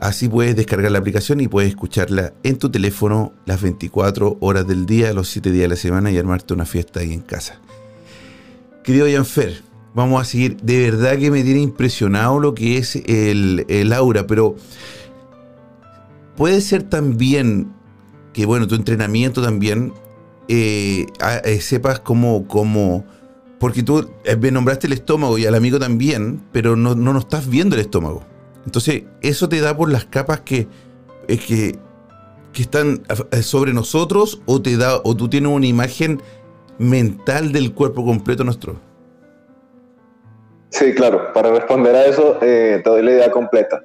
Así puedes descargar la aplicación y puedes escucharla en tu teléfono las 24 horas del día, los 7 días de la semana y armarte una fiesta ahí en casa. Querido Janfer, vamos a seguir. De verdad que me tiene impresionado lo que es el, el aura, pero puede ser también que, bueno, tu entrenamiento también eh, eh, sepas cómo, cómo, porque tú eh, me nombraste el estómago y al amigo también, pero no, no nos estás viendo el estómago. Entonces, eso te da por las capas que, eh, que, que están eh, sobre nosotros o te da o tú tienes una imagen mental del cuerpo completo nuestro. Sí, claro. Para responder a eso, eh, te doy la idea completa.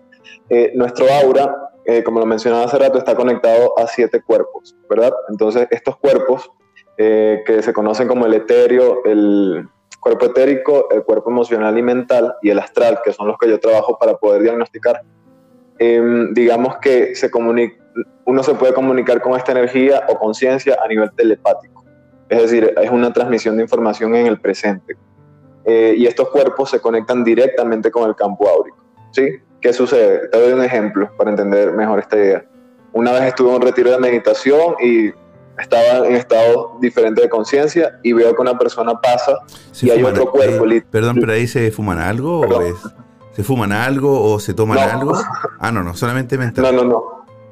Nuestro aura, como lo mencionaba hace rato, está conectado a siete cuerpos, ¿verdad? Entonces, estos cuerpos, eh, que se conocen como el etéreo, el cuerpo etérico, el cuerpo emocional y mental, y el astral, que son los que yo trabajo para poder diagnosticar, eh, digamos que se uno se puede comunicar con esta energía o conciencia a nivel telepático. Es decir, es una transmisión de información en el presente. Eh, y estos cuerpos se conectan directamente con el campo áurico. ¿sí? ¿Qué sucede? Te doy un ejemplo para entender mejor esta idea. Una vez estuve en un retiro de meditación y estaba en estado diferente de conciencia y veo que una persona pasa ¿Se y hay otro cuerpo. eh, perdón, pero ahí se fuman algo o es- se fuman algo o se toman No. algo. Ah, no, no, solamente mental. No, no, no.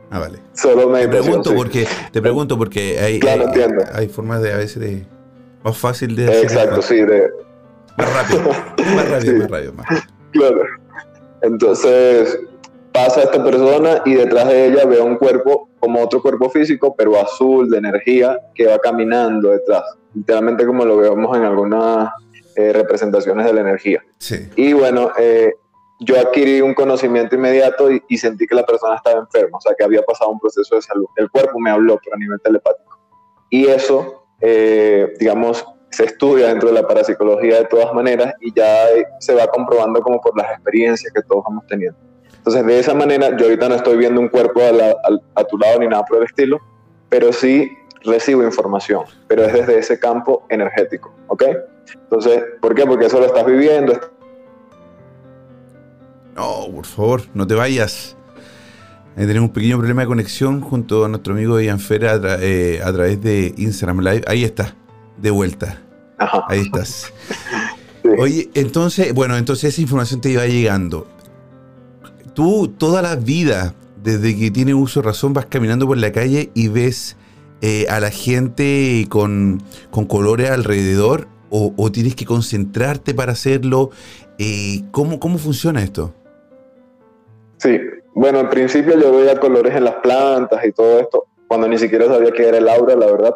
Ah, vale. Solo Te meditación. pregunto sí. porque te pregunto porque hay, Claro, hay, hay formas de a veces de más fácil de hacer Exacto, sí, de, más rápido, más rápido, Sí. más rápido, más. Claro. Entonces, pasa esta persona y detrás de ella veo un cuerpo como otro cuerpo físico, pero azul, de energía, que va caminando detrás. Literalmente como lo vemos en algunas eh, representaciones de la energía. Sí. Y bueno, eh, yo adquirí un conocimiento inmediato y, y sentí que la persona estaba enferma, o sea, que había pasado un proceso de salud. El cuerpo me habló, pero a nivel telepático. Y eso, eh, digamos, se estudia dentro de la parapsicología de todas maneras y ya se va comprobando como por las experiencias que todos vamos teniendo. Entonces, de esa manera, yo ahorita no estoy viendo un cuerpo a, la- a tu lado ni nada por el estilo, pero sí recibo información, pero es desde ese campo energético, ¿ok? Entonces, ¿por qué? Porque eso lo estás viviendo, No, por favor, no te vayas. Ahí tenemos un pequeño problema de conexión junto a nuestro amigo Ian Fera a, tra- eh, a través de Instagram Live. Ahí está, de vuelta. Ajá. Ahí estás. Sí. Oye, entonces, bueno, entonces esa información te iba llegando. Tú toda la vida, desde que tienes uso de razón, vas caminando por la calle y ves eh, a la gente con, con colores alrededor o, tienes que concentrarte para hacerlo. Eh, ¿cómo, ¿Cómo funciona esto? Sí, bueno, al principio yo veía colores en las plantas y todo esto, cuando ni siquiera sabía qué era el aura, la verdad.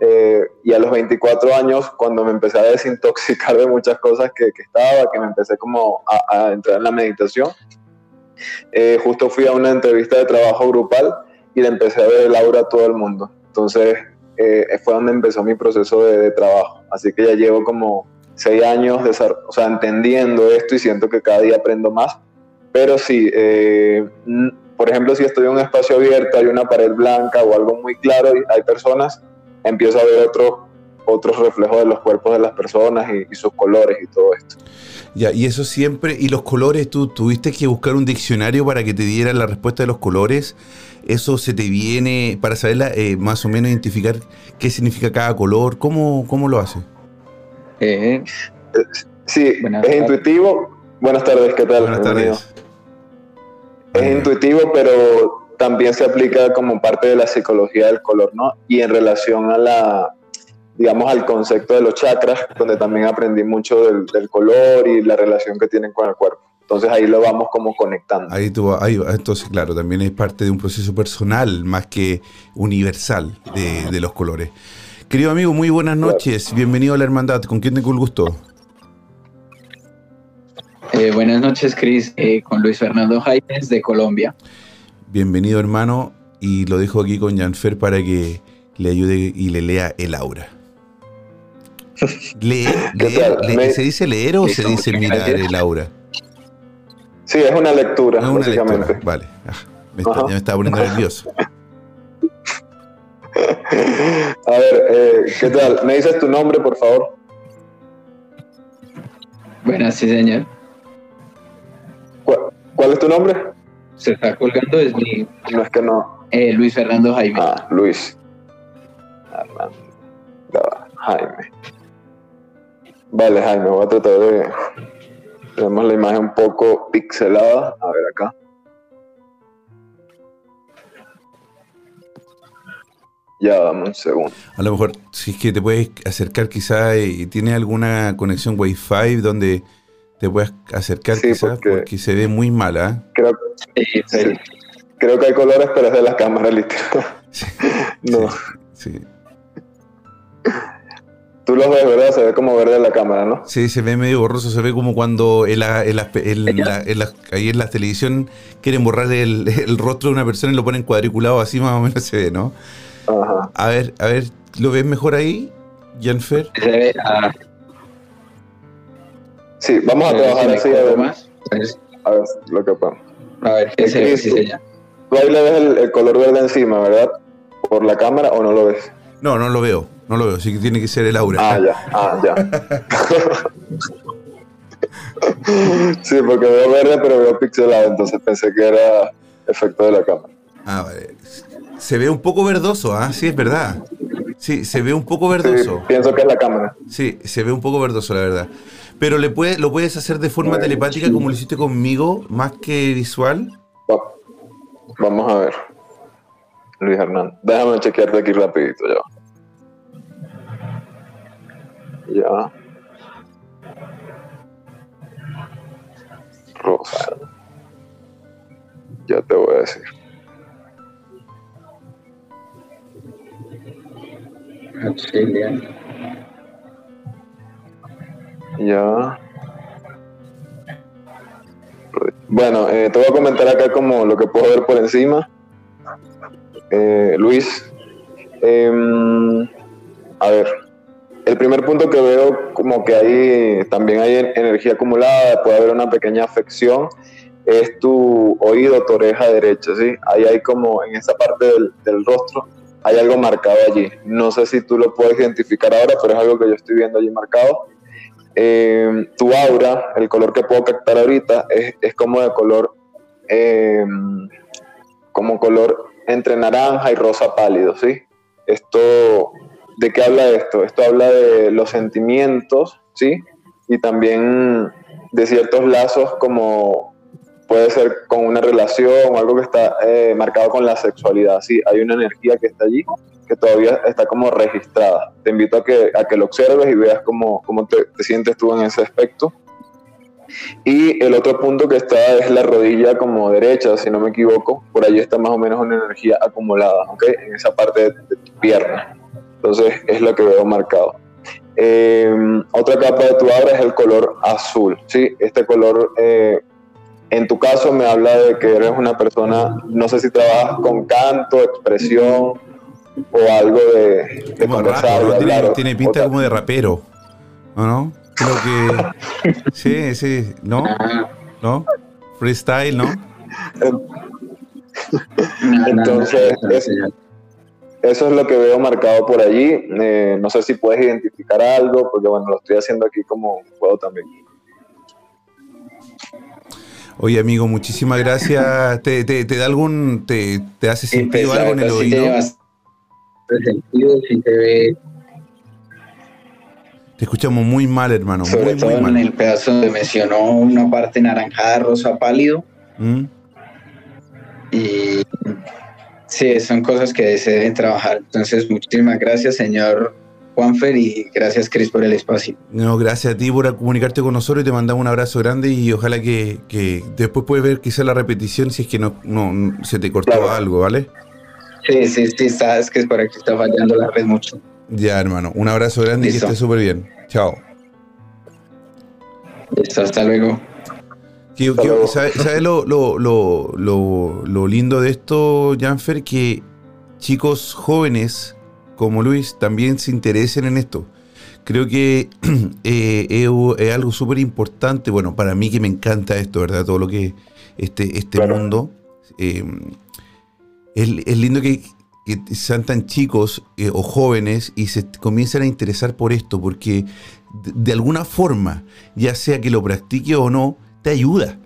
Eh, y a los 24 años, cuando me empecé a desintoxicar de muchas cosas que, que estaba, que me empecé como a entrar en la meditación, eh, justo fui a una entrevista de trabajo grupal y le empecé a ver el aura a todo el mundo. Entonces eh, fue donde empezó mi proceso de, de trabajo. Así que ya llevo como seis años sea, entendiendo esto y siento que cada día aprendo más. Pero sí, eh, por ejemplo, si estoy en un espacio abierto, hay una pared blanca o algo muy claro y hay personas, empiezo a ver otros otros reflejos de los cuerpos de las personas y, y sus colores y todo esto. Ya, y eso siempre, y los colores, tú tuviste que buscar un diccionario para que te diera la respuesta de los colores. Eso se te viene para saber la- eh, más o menos identificar qué significa cada color. ¿Cómo, cómo lo hace? Eh, Sí, Buenas es tardes. intuitivo. Buenas tardes, ¿qué tal? Buenas tardes. Es intuitivo, pero también se aplica como parte de la psicología del color, ¿no? Y en relación a la, digamos, al concepto de los chakras, donde también aprendí mucho del, del color y la relación que tienen con el cuerpo. Entonces ahí lo vamos como conectando. Ahí tú, ahí entonces, claro, también es parte de un proceso personal más que universal de, de los colores. Querido amigo, muy buenas noches. Bienvenido a la hermandad. ¿Con quién tengo el gusto? eh, buenas noches, Cris, eh, con Luis Fernando Jaimes de Colombia. Bienvenido, hermano. Y lo dejo aquí con Janfer para que le ayude y le lea el aura. ¿Leer? ¿Se dice leer o se dice mirar gracias. el aura? Sí, es una lectura, Es una básicamente. lectura. Vale. Ah, me está- ya me estaba poniendo nervioso. A ver, eh, ¿qué tal? ¿Me dices tu nombre, por favor? Buenas, sí, señor. ¿Cuál, cuál es tu nombre? Se está colgando, es mi No es que no. eh, Luis Fernando Jaime. Ah, Luis. Va, Jaime. Vale, Jaime, voy a tratar de. Tenemos la imagen un poco pixelada. A ver acá. Ya, dame un segundo. A lo mejor, si es que te puedes acercar quizá y tienes alguna conexión Wi-Fi donde te puedas acercar Sí, quizá porque- porque... se ve muy mala. Creo, sí, creo que hay colores, pero es de la cámara, literal. Sí, No. Sí. Tú los ves, ¿verdad? Se ve como verde en la cámara, ¿no? Sí, se ve medio borroso, se ve como cuando en la, en la- en la- en la- ahí en la televisión quieren borrar el, el rostro de una persona y lo ponen cuadriculado, así más o menos se ve, ¿no? Ajá. A ver, a ver, ¿lo ves mejor ahí, Janfer? se ve ah, Sí, vamos a trabajar si así, a ver, más. A ver lo que podemos. a ver qué se ve, sí, señor. Tú ahí le ves el, el color verde encima, ¿verdad? Por la cámara o no lo ves. No, no lo veo, no lo veo, así que tiene que ser el aura. Ah, ya, ah, ya. sí, porque veo verde, pero veo pixelado, entonces pensé que era efecto de la cámara. Ah, vale. Se ve un poco verdoso, ¿ah? Sí, es verdad. Sí, se ve un poco Sí, verdoso. pienso que es la cámara. Sí, se ve un poco verdoso, la verdad. Pero le puede, lo puedes hacer de forma Bueno. telepática como lo hiciste conmigo, más que visual. Va- Vamos a ver. Luis Hernán, déjame chequearte aquí rapidito ya. Ya. Rosa. Ya te voy a decir. Auxilia. Ya. Bueno, eh, te voy a comentar acá como lo que puedo ver por encima. Eh, Luis, em, a ver, el primer punto que veo como que hay también hay energía acumulada, puede haber una pequeña afección, es tu oído, tu oreja derecha, ¿sí? Ahí hay como en esa parte del, rostro, hay algo marcado allí. No sé si tú lo puedes identificar ahora, pero es algo que yo estoy viendo allí marcado. Eh, tu aura, el color que puedo captar ahorita, es, es como de color, eh, como color entre naranja y rosa pálido, ¿sí? Esto, ¿de qué habla esto? Esto habla de los sentimientos, ¿sí? Y también de ciertos lazos como puede ser con una relación o algo que está eh, marcado con la sexualidad, ¿sí? Hay una energía que está allí que todavía está como registrada. Te invito a que, a que lo observes y veas cómo, cómo te, te sientes tú en ese aspecto. Y el otro punto que está es la rodilla como derecha, si no me equivoco. Por allí está más o menos una energía acumulada, ¿ok? En esa parte de tu pierna. Entonces es lo que veo marcado. Eh, otra capa de tu aura es el color azul, ¿sí? Este color, eh, en tu caso, me habla de que eres una persona, no sé si trabajas con canto, expresión o algo de, de conversar, rap, ¿no? de tiene, pinta como de rapero. ¿O no? Creo que. Sí, sí. ¿No? ¿No? Freestyle, ¿no? Entonces, es-. Eso es lo que veo marcado por allí. Eh, no sé si puedes identificar algo, porque bueno, lo estoy haciendo aquí como puedo también. Oye, amigo, muchísimas gracias. ¿Te, te, te da algún. Te, te hace sentido algo en el oído? sentido, se ve, Te escuchamos muy mal, hermano. sobre Muy, todo muy en mal. el pedazo donde mencionó una parte naranjada, rosa pálido, ¿Mm? y sí, son cosas que se deben trabajar. Entonces, muchísimas gracias, señor Juanfer, y gracias, Cris, por el espacio. No, gracias a ti por comunicarte con nosotros y te mandamos un abrazo grande y ojalá que, que después puedes ver quizá la repetición si es que no, no, no- se te cortó Claro. algo, ¿vale? Sí, sí, sí, sabes que es por aquí está fallando la red mucho. Ya, hermano. Un abrazo grande y que estés súper bien. Chao. Listo, hasta luego. Que- que-. ¿Sabes sabe lo, lo, lo, lo, lo lindo de esto, Janfer? Que chicos jóvenes como Luis también se interesen en esto. Creo que eh, es, es algo súper importante, bueno, para mí que me encanta esto, ¿verdad? Todo lo que este, este Claro. mundo. eh, es, es lindo que, que sean tan chicos eh, o jóvenes y se comiencen a interesar por esto, porque de, de alguna forma, ya sea que lo practique o no, te ayuda.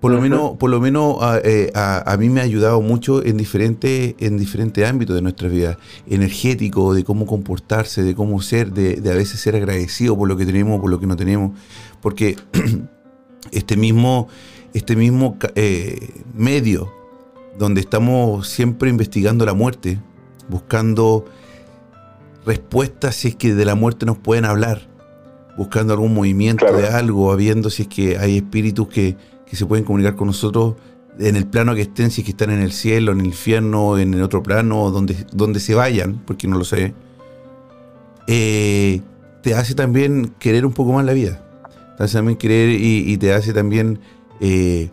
Por lo menos, por lo menos a, eh, a- a mí me ha ayudado mucho en diferentes, en diferentes ámbitos de nuestras vidas. Energético, de cómo comportarse, de cómo ser, de, de a veces ser agradecido por lo que tenemos, por lo que no tenemos. Porque este mismo, este mismo eh, medio donde estamos siempre investigando la muerte, buscando respuestas si es que de la muerte nos pueden hablar, buscando algún movimiento Claro. de algo, viendo si es que hay espíritus que, que se pueden comunicar con nosotros en el plano que estén, si es que están en el cielo, en el infierno, en el otro plano, donde, donde se vayan, porque no lo sé, eh, te hace también querer un poco más la vida. Te hace también querer y, y te hace también eh,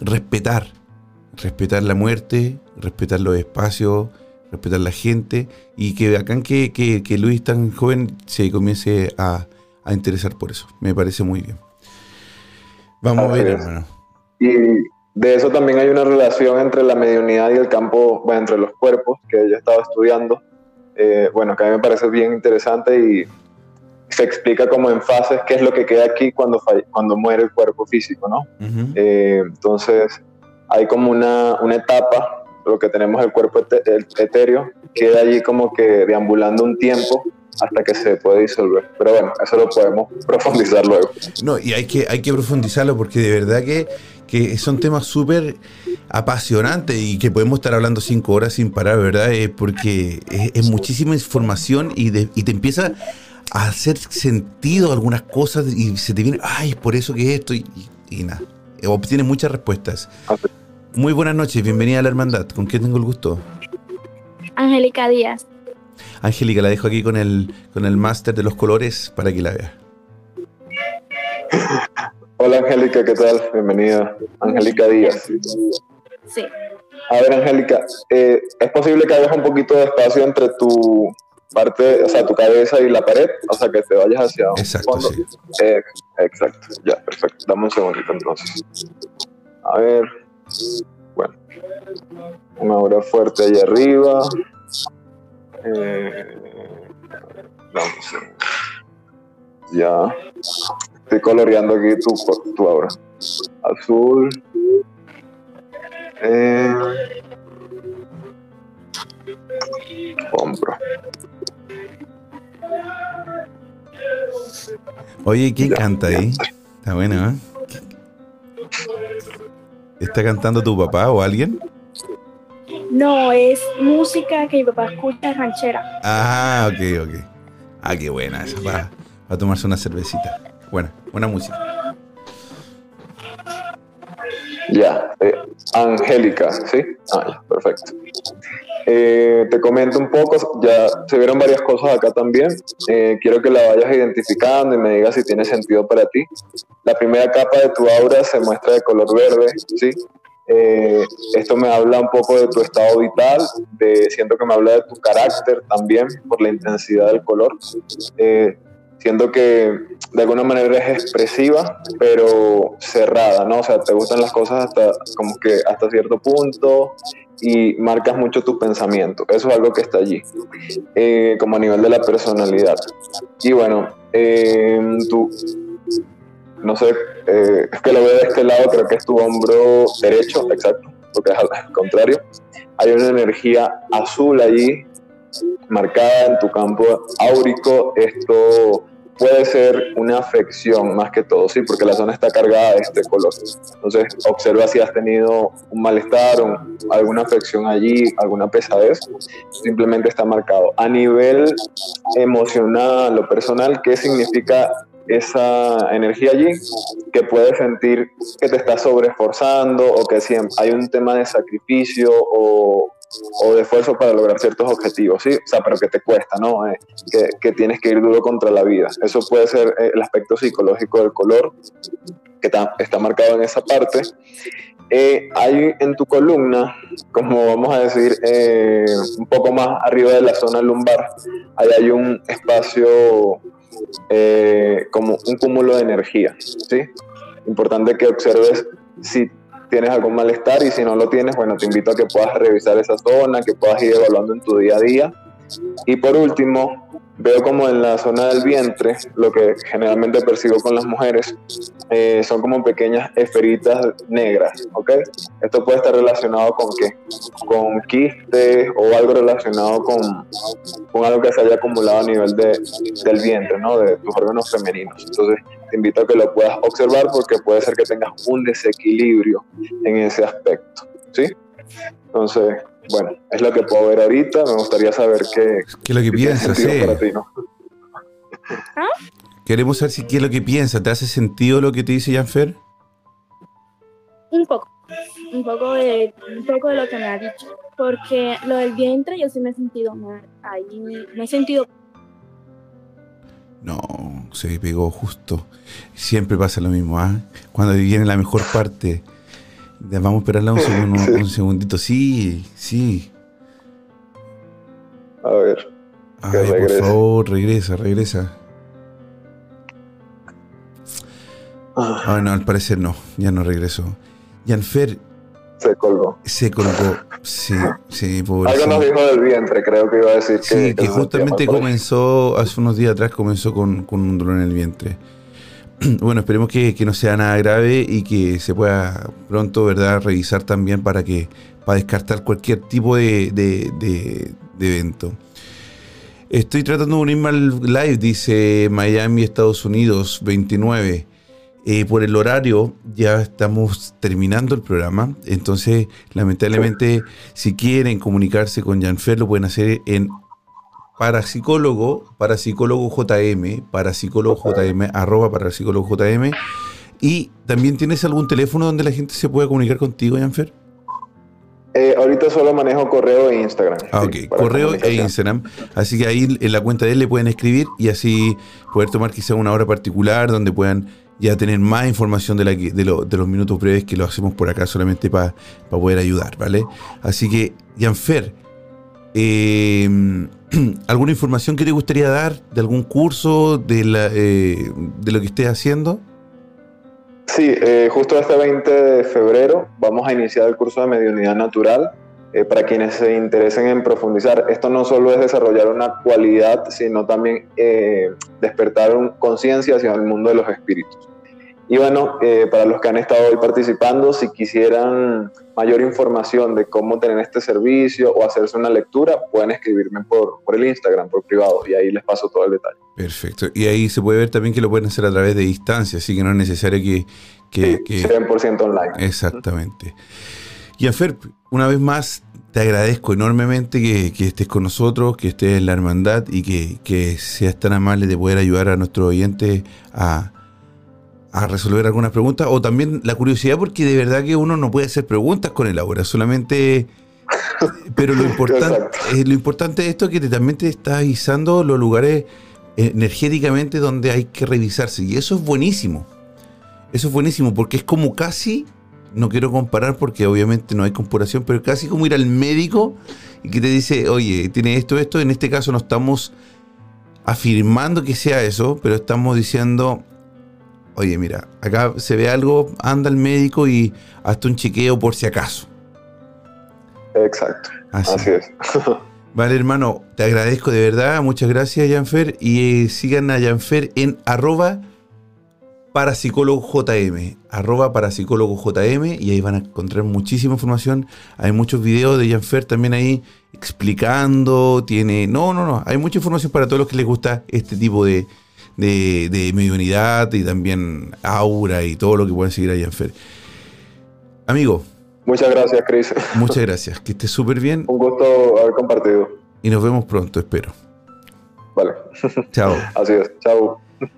respetar. Respetar la muerte, respetar los espacios, respetar la gente. Y que bacán que, que, que Luis tan joven se comience a, a interesar por eso. Me parece muy bien. Vamos a ver, es. hermano. Y de eso también hay una relación entre la mediunidad y el campo, bueno, entre los cuerpos, que yo estaba estudiando. Eh, bueno, que a mí me parece bien interesante y se explica como en fases qué es lo que queda aquí cuando, falle- cuando muere el cuerpo físico, ¿no? Eh, entonces, hay como una, una etapa, lo que tenemos el cuerpo etéreo, queda allí como que deambulando un tiempo hasta que se puede disolver. Pero bueno, eso lo podemos profundizar luego. No, y hay que, hay que profundizarlo porque de verdad que, que son temas súper apasionantes y que podemos estar hablando cinco horas sin parar, ¿verdad? Eh, porque es, es muchísima información y, de- y te empieza a hacer sentido algunas cosas y se te viene, ay, es por eso que esto y, y- y nada. obtiene muchas respuestas. Muy buenas noches, bienvenida a la hermandad. ¿Con quién tengo el gusto? Angélica Díaz. Angélica, la dejo aquí con el, con el máster de los colores para que la vea. Hola Angélica, ¿qué tal? Bienvenida. Angélica Díaz. Sí. A ver, Angélica, eh, ¿es posible que hagas un poquito de espacio entre tu parte, o sea, tu cabeza y la pared? O sea, que te vayas hacia Exacto, fondo. sí. Eh, exacto, ya, perfecto. Dame un segundito entonces. A ver, bueno, una aura fuerte ahí arriba. Eh. Ya, estoy coloreando aquí tu, tu aura. Azul. Eh, hombro. Oye, ¿quién Ya, canta ya. ahí? Está bueno, ¿eh? ¿Está cantando tu papá o alguien? No, es música que mi papá escucha ranchera. Ah, ok, ok. Ah, qué buena esa. Va a tomarse una cervecita. Buena, buena música. Ya, eh, Angélica, ¿sí? Ah, ya, perfecto. Eh, te comento un poco, ya se vieron varias cosas acá también. Eh, quiero que la vayas identificando y me digas si tiene sentido para ti. La primera capa de tu aura se muestra de color verde, ¿sí? Eh, esto me habla un poco de tu estado vital, de, siento que me habla de tu carácter también por la intensidad del color. Eh, siento que de alguna manera es expresiva, pero cerrada, ¿no? O sea, te gustan las cosas hasta como que hasta cierto punto y marcas mucho tu pensamiento. Eso es algo que está allí, eh, como a nivel de la personalidad. Y bueno, eh, tú, no sé, eh, es que lo veo de este lado, creo que es tu hombro derecho, exacto, porque es al contrario. Hay una energía azul allí marcada en tu campo áurico. Esto puede ser una afección más que todo, sí, porque la zona está cargada de este color. Entonces, observa si has tenido un malestar, un- alguna afección allí, alguna pesadez, simplemente está marcado. A nivel emocional o personal, ¿qué significa esa energía allí? Que puedes sentir que te estás sobreesforzando o que siempre hay un tema de sacrificio o o de esfuerzo para lograr ciertos objetivos, ¿sí? O sea, pero que te cuesta, ¿no? Eh, que, que tienes que ir duro contra la vida. Eso puede ser eh, el aspecto psicológico del color, que ta- está marcado en esa parte. Eh, hay en tu columna, como vamos a decir, eh, un poco más arriba de la zona lumbar, ahí hay un espacio eh, como un cúmulo de energía, ¿sí? Importante que observes si tienes algún malestar y si no lo tienes, bueno, te invito a que puedas revisar esa zona, que puedas ir evaluando en tu día a día. Y por último, veo como en la zona del vientre, lo que generalmente percibo con las mujeres, eh, son como pequeñas esferitas negras, ¿ok? Esto puede estar relacionado con qué? Con quistes o algo relacionado con, con algo que se haya acumulado a nivel de, del vientre, ¿no? De tus órganos femeninos. Entonces, te invito a que lo puedas observar porque puede ser que tengas un desequilibrio en ese aspecto, ¿sí? Entonces, bueno, es lo que puedo ver ahorita. Me gustaría saber qué, ¿Qué es lo que piensas? eh? para ti, ¿no? Queremos saber si qué es lo que piensas. ¿Te hace sentido lo que te dice Janfer? Un poco. Un poco de, un poco de lo que me ha dicho. Porque lo del vientre yo sí me he sentido mal. Ahí me he sentido No, se pegó justo. Siempre pasa lo mismo, ¿ah? Cuando viene la mejor parte. Vamos a esperarla un, segundo, un segundito. Sí, sí. A ver, Ay, por regrese. favor, regresa, regresa. ah, Ah, no, al parecer no, ya no regresó. Janfer se colgó. se colgó. Sí, sí, Algo nos dijo del vientre, creo que iba a decir Sí, que que justamente comenzó, hace unos días atrás comenzó con, con un dolor en el vientre. Bueno, esperemos que, que no sea nada grave y que se pueda pronto, ¿verdad?, revisar también para que para descartar cualquier tipo de, de- de- evento. Estoy tratando de unirme al live, dice Miami, Estados Unidos, 29. Eh, por el horario ya estamos terminando el programa, entonces lamentablemente si quieren comunicarse con Janfer lo pueden hacer en parapsicólogo, parapsicólogo JM, parapsicólogo JM, arroba parapsicólogo JM Y también tienes algún teléfono donde la gente se pueda comunicar contigo, Janfer. Eh, ahorita solo manejo correo e Instagram. Ah, ok, correo e. Instagram. Así que ahí en la cuenta de él le pueden escribir y así poder tomar quizá una hora particular donde puedan ya tener más información de, la que- de, lo- de los minutos breves que lo hacemos por acá solamente para poder ayudar, ¿vale? Así que, Janfer, eh, ¿alguna información que te gustaría dar de algún curso, de, la, eh, de lo que estés haciendo? Sí, eh, justo este 20 de febrero vamos a iniciar el curso de mediunidad natural. eh, para quienes se interesen en profundizar, esto no solo es desarrollar una cualidad, sino también eh, despertar conciencia hacia el mundo de los espíritus. Y bueno, eh, para los que han estado hoy participando, si quisieran mayor información de cómo tener este servicio o hacerse una lectura, pueden escribirme por, por el Instagram, por privado, y ahí les paso todo el detalle. Perfecto. Y ahí se puede ver también que lo pueden hacer a través de distancia, así que no es necesario que... que- Sí, que- 100% online. Exactamente. Y Afer, una vez más, te agradezco enormemente que, que estés con nosotros, que estés en la hermandad y que, que seas tan amable de poder ayudar a nuestros oyentes a, a resolver algunas preguntas o también la curiosidad porque de verdad que uno no puede hacer preguntas con el aura, solamente... Pero lo importante, eh, lo importante de esto es que te- también te está avisando los lugares eh, energéticamente donde hay que revisarse y eso es buenísimo. Eso es buenísimo porque es como casi, no quiero comparar porque obviamente no hay comparación, pero casi como ir al médico y que te dice, oye, tiene esto, esto. En este caso no estamos afirmando que sea eso, pero estamos diciendo, oye, mira, acá se ve algo, anda al médico y hasta un chequeo por si acaso. Exacto, Así. así es. Vale, hermano, te agradezco de verdad. Muchas gracias, Janfer. Y eh, sigan a Janfer en arroba parapsicólogo JM. Arroba parapsicólogo JM. Y ahí van a encontrar muchísima información. Hay muchos videos de Janfer también ahí explicando. Tiene. No, no, no. Hay mucha información para todos los que les gusta este tipo de, de, de mediunidad y también aura y todo lo que pueden seguir a Janfer. Amigo, Muchas gracias, Chris. muchas gracias. Que estés súper bien Un gusto haber compartido. y nos vemos pronto, espero. Vale, Chao. así es. Chao.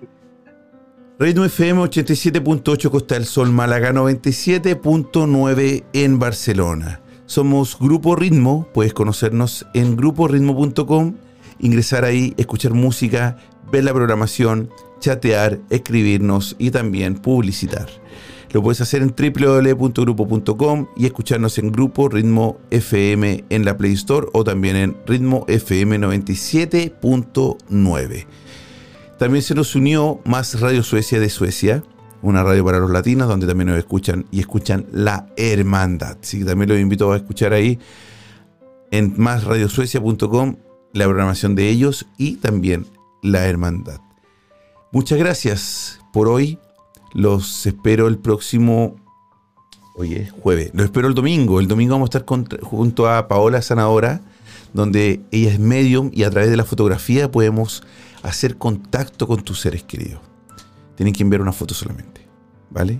Ritmo FM 87.8 Costa del Sol, Málaga 97.9 en Barcelona. Somos Grupo Ritmo, puedes conocernos en gruporitmo.com, ingresar ahí, escuchar música, ver la programación, chatear, escribirnos y también publicitar. Lo puedes hacer en www.grupo.com y escucharnos en Grupo Ritmo FM en la Play Store o también en Ritmo FM 97.9. También se nos unió Más Radio Suecia de Suecia, una radio para los latinos donde también nos escuchan y escuchan La Hermandad. Que también los invito a escuchar ahí en másradiosuecia.com la programación de ellos y también La Hermandad. Muchas gracias por hoy. Los espero el próximo Oye, jueves. Lo espero el domingo. El domingo vamos a estar junto a Paola Sanadora, donde ella es medium y a través de la fotografía podemos hacer contacto con tus seres queridos. Tienen que enviar una foto solamente. ¿Vale?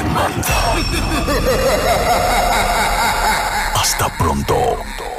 Hasta pronto.